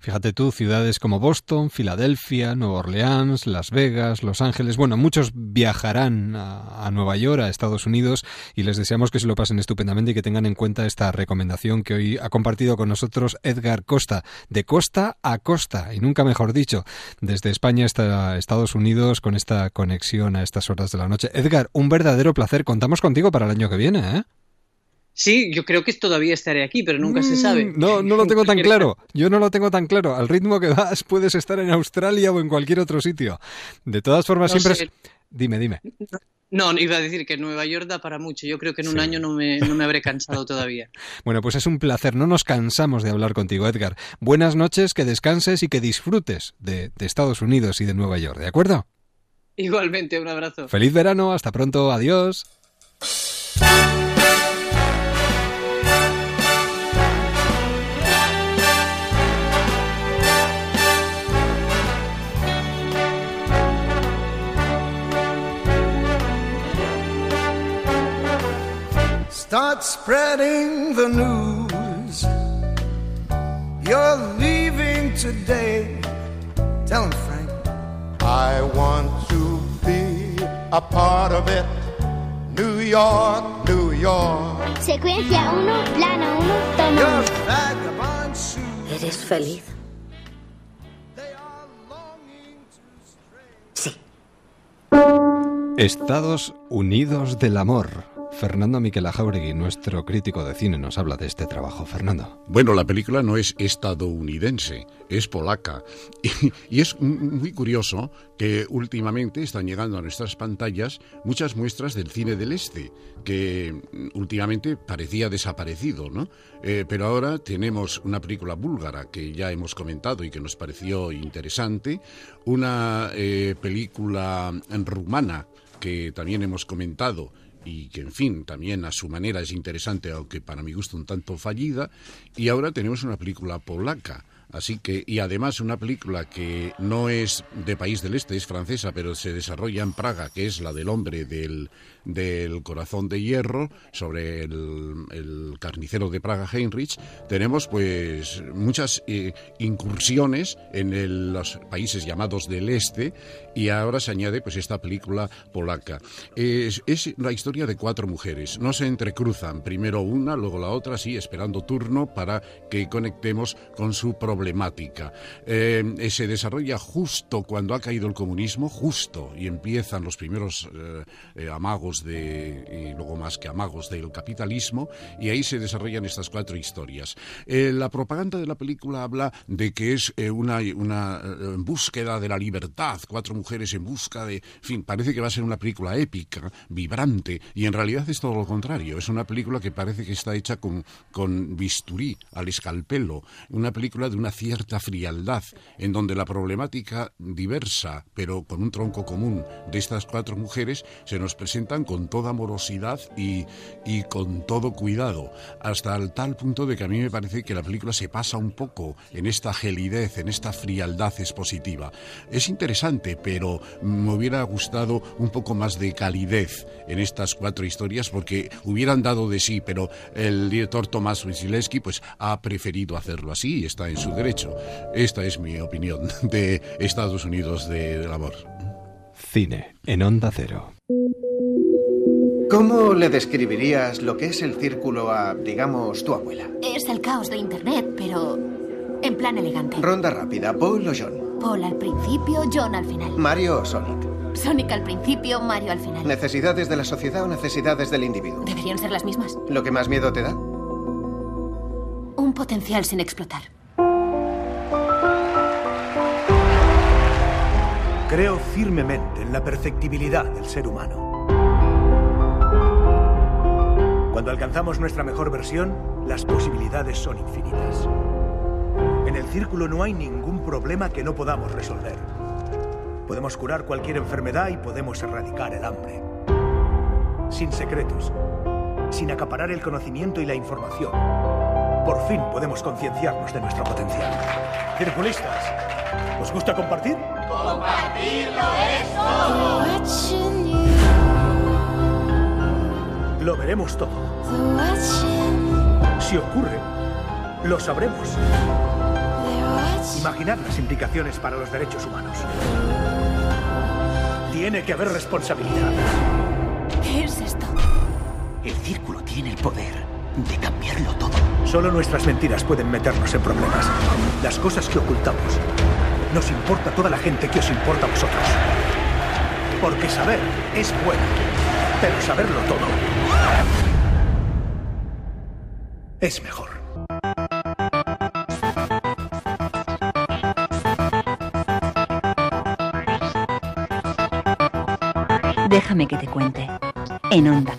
Fíjate tú, ciudades como Boston, Filadelfia, Nueva Orleans, Las Vegas, Los Ángeles, bueno, muchos viajarán a, Nueva York, a Estados Unidos, y les deseamos que se lo pasen estupendamente y que tengan en cuenta esta recomendación que hoy ha compartido con nosotros Edgar Costa, de costa a costa, y nunca mejor dicho, desde España hasta Estados Unidos con esta conexión a estas horas de la noche. Edgar, un verdadero placer. Contamos contigo para el año que viene, ¿eh? Sí, yo creo que todavía estaré aquí, pero nunca se sabe. Mm, no, no lo tengo tan claro. Yo no lo tengo tan claro. Al ritmo que vas, puedes estar en Australia o en cualquier otro sitio. De todas formas, siempre, es, Dime, dime. No, iba a decir que Nueva York da para mucho. Yo creo que en un Sí. año no me, no me habré cansado todavía. Bueno, pues es un placer, no nos cansamos de hablar contigo, Edgar. Buenas noches, que descanses y que disfrutes de, de Estados Unidos y de Nueva York, ¿de acuerdo? Igualmente, un abrazo. Feliz verano, hasta pronto, adiós. Start spreading the news. You're leaving today. Tell him, Frank. I want to be a part of it. New York, New York. Secuencia 1, plano 1, toma Your 1. vagabond shoes. ¿Eres feliz? Estados Unidos del Amor. Fernando Miquela Jauregui, nuestro crítico de cine, nos habla de este trabajo. Fernando. Bueno, la película no es estadounidense, es polaca. Y, es muy curioso que últimamente están llegando a nuestras pantallas muchas muestras del cine del este, que últimamente parecía desaparecido, ¿no? Eh, pero ahora tenemos una película búlgara que ya hemos comentado y que nos pareció interesante, una eh, película rumana que también hemos comentado y que, en fin, también a su manera es interesante, aunque para mi gusto un tanto fallida. Y ahora tenemos una película polaca. Así que, y además una película que no es de país del este, es francesa, pero se desarrolla en Praga, que es la del hombre del, del corazón de hierro, sobre el, el carnicero de Praga, Heinrich, tenemos pues muchas eh, incursiones en el- los países llamados del este, y ahora se añade pues esta película polaca. Es, es la historia de cuatro mujeres, no se entrecruzan, primero una, luego la otra, así esperando turno para que conectemos con su problemática. Eh, se desarrolla justo cuando ha caído el comunismo, justo, y empiezan los primeros eh, eh, amagos de, luego más que amagos del capitalismo, y ahí se desarrollan estas cuatro historias. Eh, la propaganda de la película habla de que es eh, una, una eh, búsqueda de la libertad, cuatro mujeres en busca de... En fin, parece que va a ser una película épica, vibrante, y en realidad es todo lo contrario. Es una película que parece que está hecha con, con bisturí, al escalpelo, una película de una cierta frialdad, en donde la problemática diversa, pero con un tronco común, de estas cuatro mujeres, se nos presentan con toda amorosidad y, y con todo cuidado, hasta el tal punto de que a mí me parece que la película se pasa un poco en esta gelidez, en esta frialdad expositiva. Es interesante, pero me hubiera gustado un poco más de calidez en estas cuatro historias porque hubieran dado de sí, pero el director Tomás Wysilewski pues ha preferido hacerlo así y está en su derecho. Esta es mi opinión de Estados Unidos de- del amor. Cine en Onda Cero. ¿Cómo le describirías lo que es el círculo a, digamos, tu abuela? Es el caos de Internet, pero en plan elegante. Ronda rápida, Paul o John. Paul al principio, John al final. Mario o Sonic. Sonic al principio, Mario al final. ¿Necesidades de la sociedad o necesidades del individuo? ¿Deberían ser las mismas? ¿Lo que más miedo te da? Un potencial sin explotar. Creo firmemente en la perfectibilidad del ser humano. Cuando alcanzamos nuestra mejor versión, las posibilidades son infinitas. En el círculo no hay ningún problema que no podamos resolver. Podemos curar cualquier enfermedad y podemos erradicar el hambre. Sin secretos, sin acaparar el conocimiento y la información. Por fin podemos concienciarnos de nuestro potencial. Circulistas, ¿os gusta compartir? Compartirlo es Lo veremos todo. Si ocurre, lo sabremos. Imaginad las implicaciones para los derechos humanos. Tiene que haber responsabilidad. ¿Qué es esto? El círculo tiene el poder de cambiarlo todo. Solo nuestras mentiras pueden meternos en problemas. Las cosas que ocultamos. Nos importa toda la gente que os importa a vosotros. Porque saber es bueno, pero saberlo todo es mejor. Déjame que te cuente. En Onda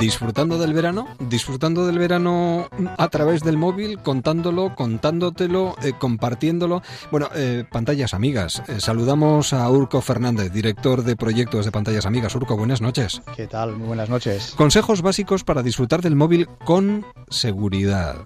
disfrutando del verano, disfrutando del verano a través del móvil, contándolo, contándotelo, eh, compartiéndolo. Bueno, eh, pantallas amigas. Eh, saludamos a Urco Fernández, director de proyectos de pantallas amigas. Urco, buenas noches. ¿Qué tal? Muy buenas noches. Consejos básicos para disfrutar del móvil con seguridad.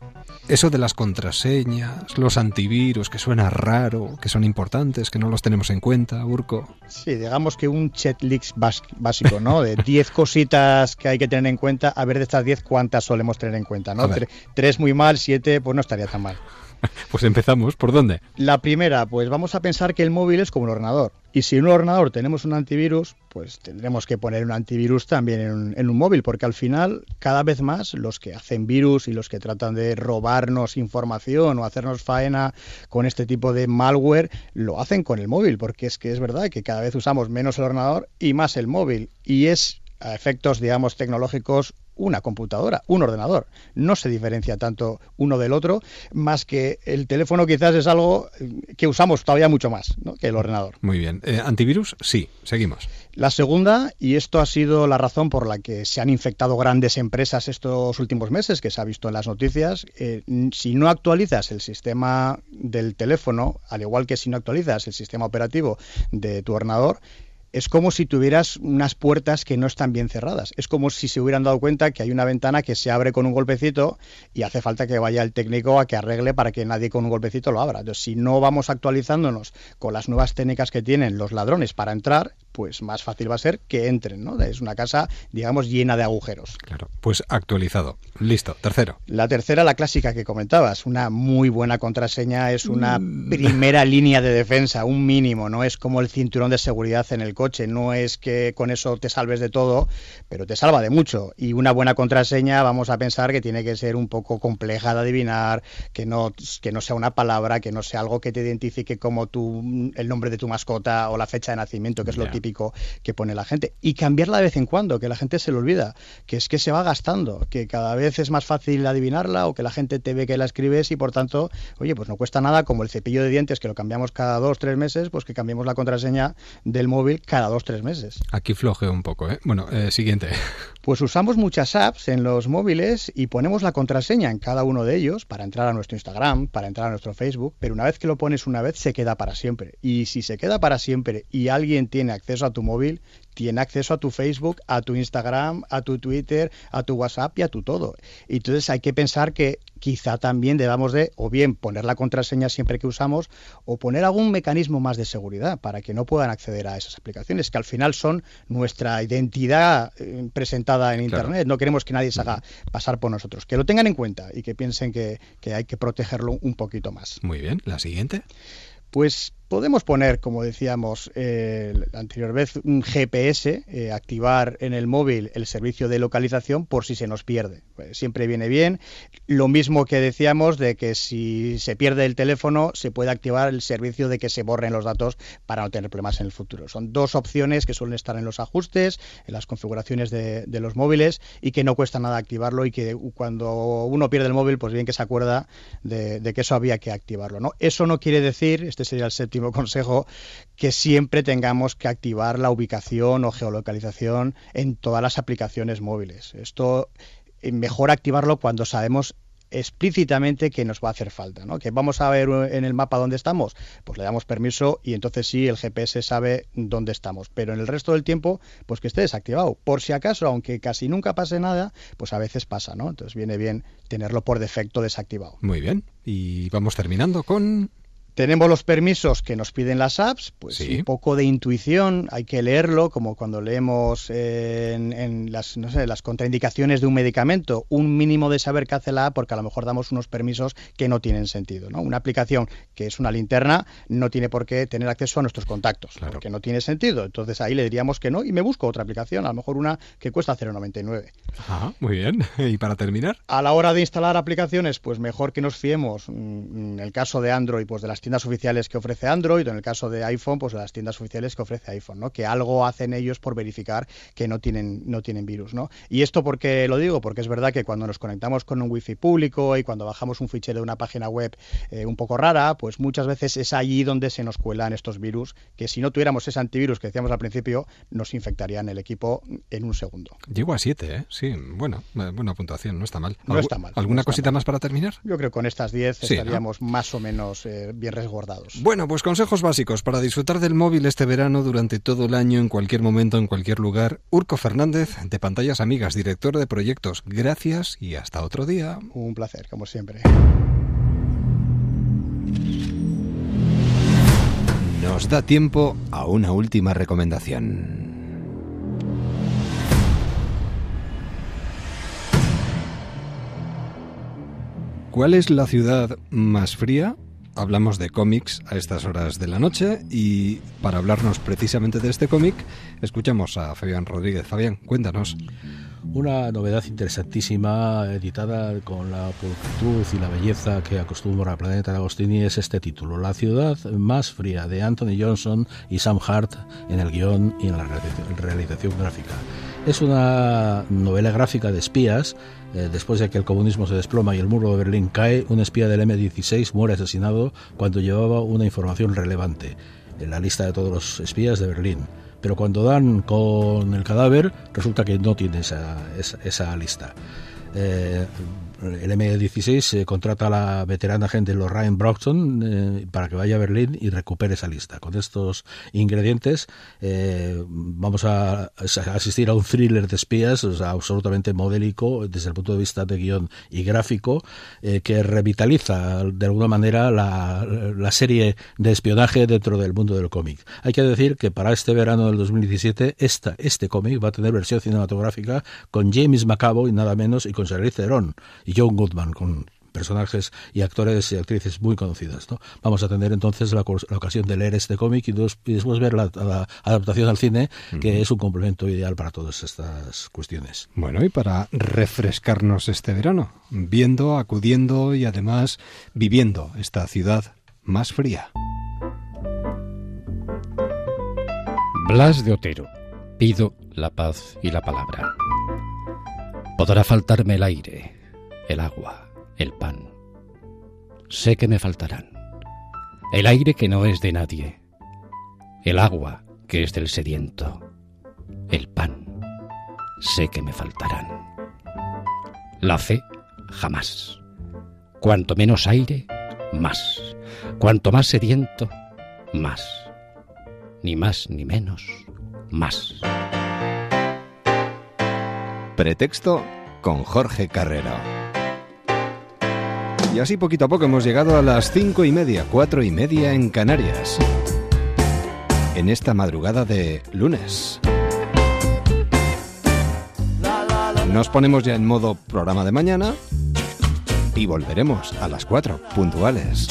Eso de las contraseñas, los antivirus, que suena raro, que son importantes, que no los tenemos en cuenta, Urco. Sí, digamos que un checklist básico, ¿no? De 10 cositas que hay que tener en cuenta, a ver de estas 10 cuántas solemos tener en cuenta, ¿no? Tres muy mal, siete pues no estaría tan mal. Pues empezamos, ¿por dónde? La primera, pues vamos a pensar que el móvil es como un ordenador. Y si en un ordenador tenemos un antivirus, pues tendremos que poner un antivirus también en un, en un, móvil, porque al final, cada vez más, los que hacen virus y los que tratan de robarnos información o hacernos faena con este tipo de malware, lo hacen con el móvil, porque es que es verdad que cada vez usamos menos el ordenador y más el móvil. Y es a efectos, digamos, tecnológicos, una computadora, un ordenador. No se diferencia tanto uno del otro, más que el teléfono quizás es algo que usamos todavía mucho más que el ordenador. Muy bien. Eh, ¿Antivirus? Sí, seguimos. La segunda, y esto ha sido la razón por la que se han infectado grandes empresas estos últimos meses, que se ha visto en las noticias, eh, si no actualizas el sistema del teléfono, al igual que si no actualizas el sistema operativo de tu ordenador, es como si tuvieras unas puertas que no están bien cerradas. Es como si se hubieran dado cuenta que hay una ventana que se abre con un golpecito y hace falta que vaya el técnico a que arregle para que nadie con un golpecito lo abra. Entonces, si no vamos actualizándonos con las nuevas técnicas que tienen los ladrones para entrar, pues más fácil va a ser que entren, ¿no? Es una casa, digamos, llena de agujeros. Claro, pues actualizado. Listo, tercero. La tercera, la clásica que comentabas, una muy buena contraseña es una primera línea de defensa, un mínimo, no es como el cinturón de seguridad en el coche, no es que con eso te salves de todo, pero te salva de mucho. Y una buena contraseña, vamos a pensar que tiene que ser un poco compleja de adivinar, que no, que no sea una palabra, que no sea algo que te identifique como tu, el nombre de tu mascota o la fecha de nacimiento, que es lo típico que pone la gente. Y cambiarla de vez en cuando, que la gente se lo olvida, que es que se va gastando, que cada vez es más fácil adivinarla o que la gente te ve que la escribes y por tanto, oye, pues no cuesta nada, como el cepillo de dientes que lo cambiamos cada dos, tres meses, pues que cambiemos la contraseña del móvil cada dos, tres meses. Aquí flojeo un poco, ¿eh? Bueno, eh, siguiente. Pues usamos muchas apps en los móviles y ponemos la contraseña en cada uno de ellos para entrar a nuestro Instagram, para entrar a nuestro Facebook, pero una vez que lo pones una vez se queda para siempre. Y si se queda para siempre y alguien tiene acceso a tu móvil, tiene acceso a tu Facebook, a tu Instagram, a tu Twitter, a tu WhatsApp y a tu todo. Entonces hay que pensar que quizá también debamos de o bien poner la contraseña siempre que usamos o poner algún mecanismo más de seguridad para que no puedan acceder a esas aplicaciones que al final son nuestra identidad eh, presentada en Internet. No queremos que nadie se haga pasar por nosotros. Que lo tengan en cuenta y que piensen que, que hay que protegerlo un poquito más. Muy bien. La siguiente. Pues podemos poner, como decíamos eh, anterior vez, un GPS, eh, activar en el móvil el servicio de localización por si se nos pierde. Pues siempre viene bien. Lo mismo que decíamos de que si se pierde el teléfono, se puede activar el servicio de que se borren los datos para no tener problemas en el futuro. Son dos opciones que suelen estar en los ajustes, en las configuraciones de, los móviles y que no cuesta nada activarlo y que cuando uno pierde el móvil, pues bien que se acuerda de, que eso había que activarlo. Eso no quiere decir, este sería el séptimo consejo, que siempre tengamos que activar la ubicación o geolocalización en todas las aplicaciones móviles. Esto eh, mejor activarlo cuando sabemos explícitamente que nos va a hacer falta, ¿no? Que vamos a ver en el mapa dónde estamos, pues le damos permiso y entonces sí el GPS sabe dónde estamos, pero en el resto del tiempo pues que esté desactivado, por si acaso, aunque casi nunca pase nada, pues a veces pasa, ¿no? Entonces viene bien tenerlo por defecto desactivado. Muy bien, y vamos terminando con tenemos los permisos que nos piden las apps, pues un poco de intuición, hay que leerlo, como cuando leemos en, las, no sé, las contraindicaciones de un medicamento, un mínimo de saber qué hace la app, porque a lo mejor damos unos permisos que no tienen sentido. ¿no? Una aplicación que es una linterna no tiene por qué tener acceso a nuestros contactos, porque no tiene sentido. Entonces ahí le diríamos que no y me busco otra aplicación, a lo mejor una que cuesta 0,99. Ah, muy bien. ¿Y para terminar? A la hora de instalar aplicaciones, pues mejor que nos fiemos, mm, en el caso de Android, pues de las tiendas oficiales que ofrece Android, o en el caso de iPhone, pues las tiendas oficiales que ofrece iPhone, ¿no? Que algo hacen ellos por verificar que no tienen, no tienen virus, ¿no? Y esto porque lo digo, porque es verdad que cuando nos conectamos con un wifi público y cuando bajamos un fichero de una página web eh, un poco rara, pues muchas veces es allí donde se nos cuelan estos virus, que si no tuviéramos ese antivirus que decíamos al principio, nos infectarían el equipo en un segundo. Llego a 7, ¿eh? Sí, bueno, eh, buena puntuación, no está mal. No está mal. ¿Alguna cosita más para terminar? Yo creo que con estas 10 estaríamos más o menos eh, bien resguardados. Bueno, pues consejos básicos para disfrutar del móvil este verano durante todo el año, en cualquier momento, en cualquier lugar. Urco Fernández, de Pantallas Amigas, director de proyectos. Gracias y hasta otro día. Un placer, como siempre. Nos da tiempo a una última recomendación. ¿Cuál es la ciudad más fría? Hablamos de cómics a estas horas de la noche y para hablarnos precisamente de este cómic, escuchamos a Fabián Rodríguez. Fabián, cuéntanos. Una novedad interesantísima, editada con la pulcritud y la belleza que acostumbra Planeta Agostini, es este título, La ciudad más fría, de Anthony Johnson y Sam Hart en el guion y en la realización gráfica. Es una novela gráfica de espías. Eh, después de que el comunismo se desploma y el muro de Berlín cae, un espía del M16 muere asesinado cuando llevaba una información relevante en la lista de todos los espías de Berlín. Pero cuando dan con el cadáver, resulta que no tiene esa, esa, lista. Eh, el M16 eh, contrata a la veterana agente Lorraine Brockton eh, para que vaya a Berlín y recupere esa lista. Con estos ingredientes eh, vamos a, asistir a un thriller de espías absolutamente modélico desde el punto de vista de guion y gráfico que revitaliza de alguna manera la, la, serie de espionaje dentro del mundo del cómic. Hay que decir que para este verano del 2017 esta, este cómic va a tener versión cinematográfica con James McAvoy nada menos y con Charlize Theron John Goodman, con personajes y actores y actrices muy conocidas. ¿no? Vamos a tener entonces la, ocasión de leer este cómic y, después ver la, adaptación al cine, que es un complemento ideal para todas estas cuestiones. Bueno, y para refrescarnos este verano, viendo, acudiendo y además viviendo esta ciudad más fría. Blas de Otero. Pido la paz y la palabra. Podrá faltarme el aire, el agua, el pan. Sé que me faltarán. El aire que no es de nadie. El agua que es del sediento. El pan. Sé que me faltarán. La fe, jamás. Cuanto menos aire, más. Cuanto más sediento, más. Ni más ni menos, más. Pretexto con Jorge Carrero. Y así poquito a poco hemos llegado a las cinco y media, cuatro y media en Canarias. En esta madrugada de lunes. Nos ponemos ya en modo programa de mañana y volveremos a las cuatro, puntuales.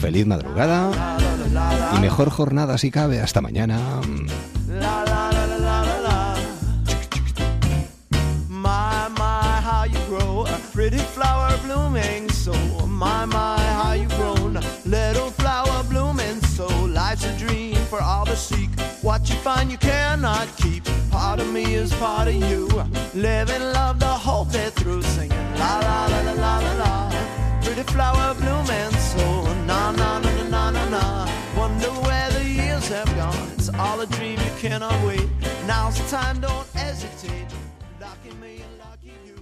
Feliz madrugada y mejor jornada si cabe. Hasta mañana. Flower blooming so my my how you grown? Little flower blooming so life's a dream for all to seek. What you find you cannot keep. Part of me is part of you. Live and love the whole day through singing la la la la la la la. Pretty flower blooming so na na na na na na na. Wonder where the years have gone. It's all a dream you cannot wait. Now's the time don't hesitate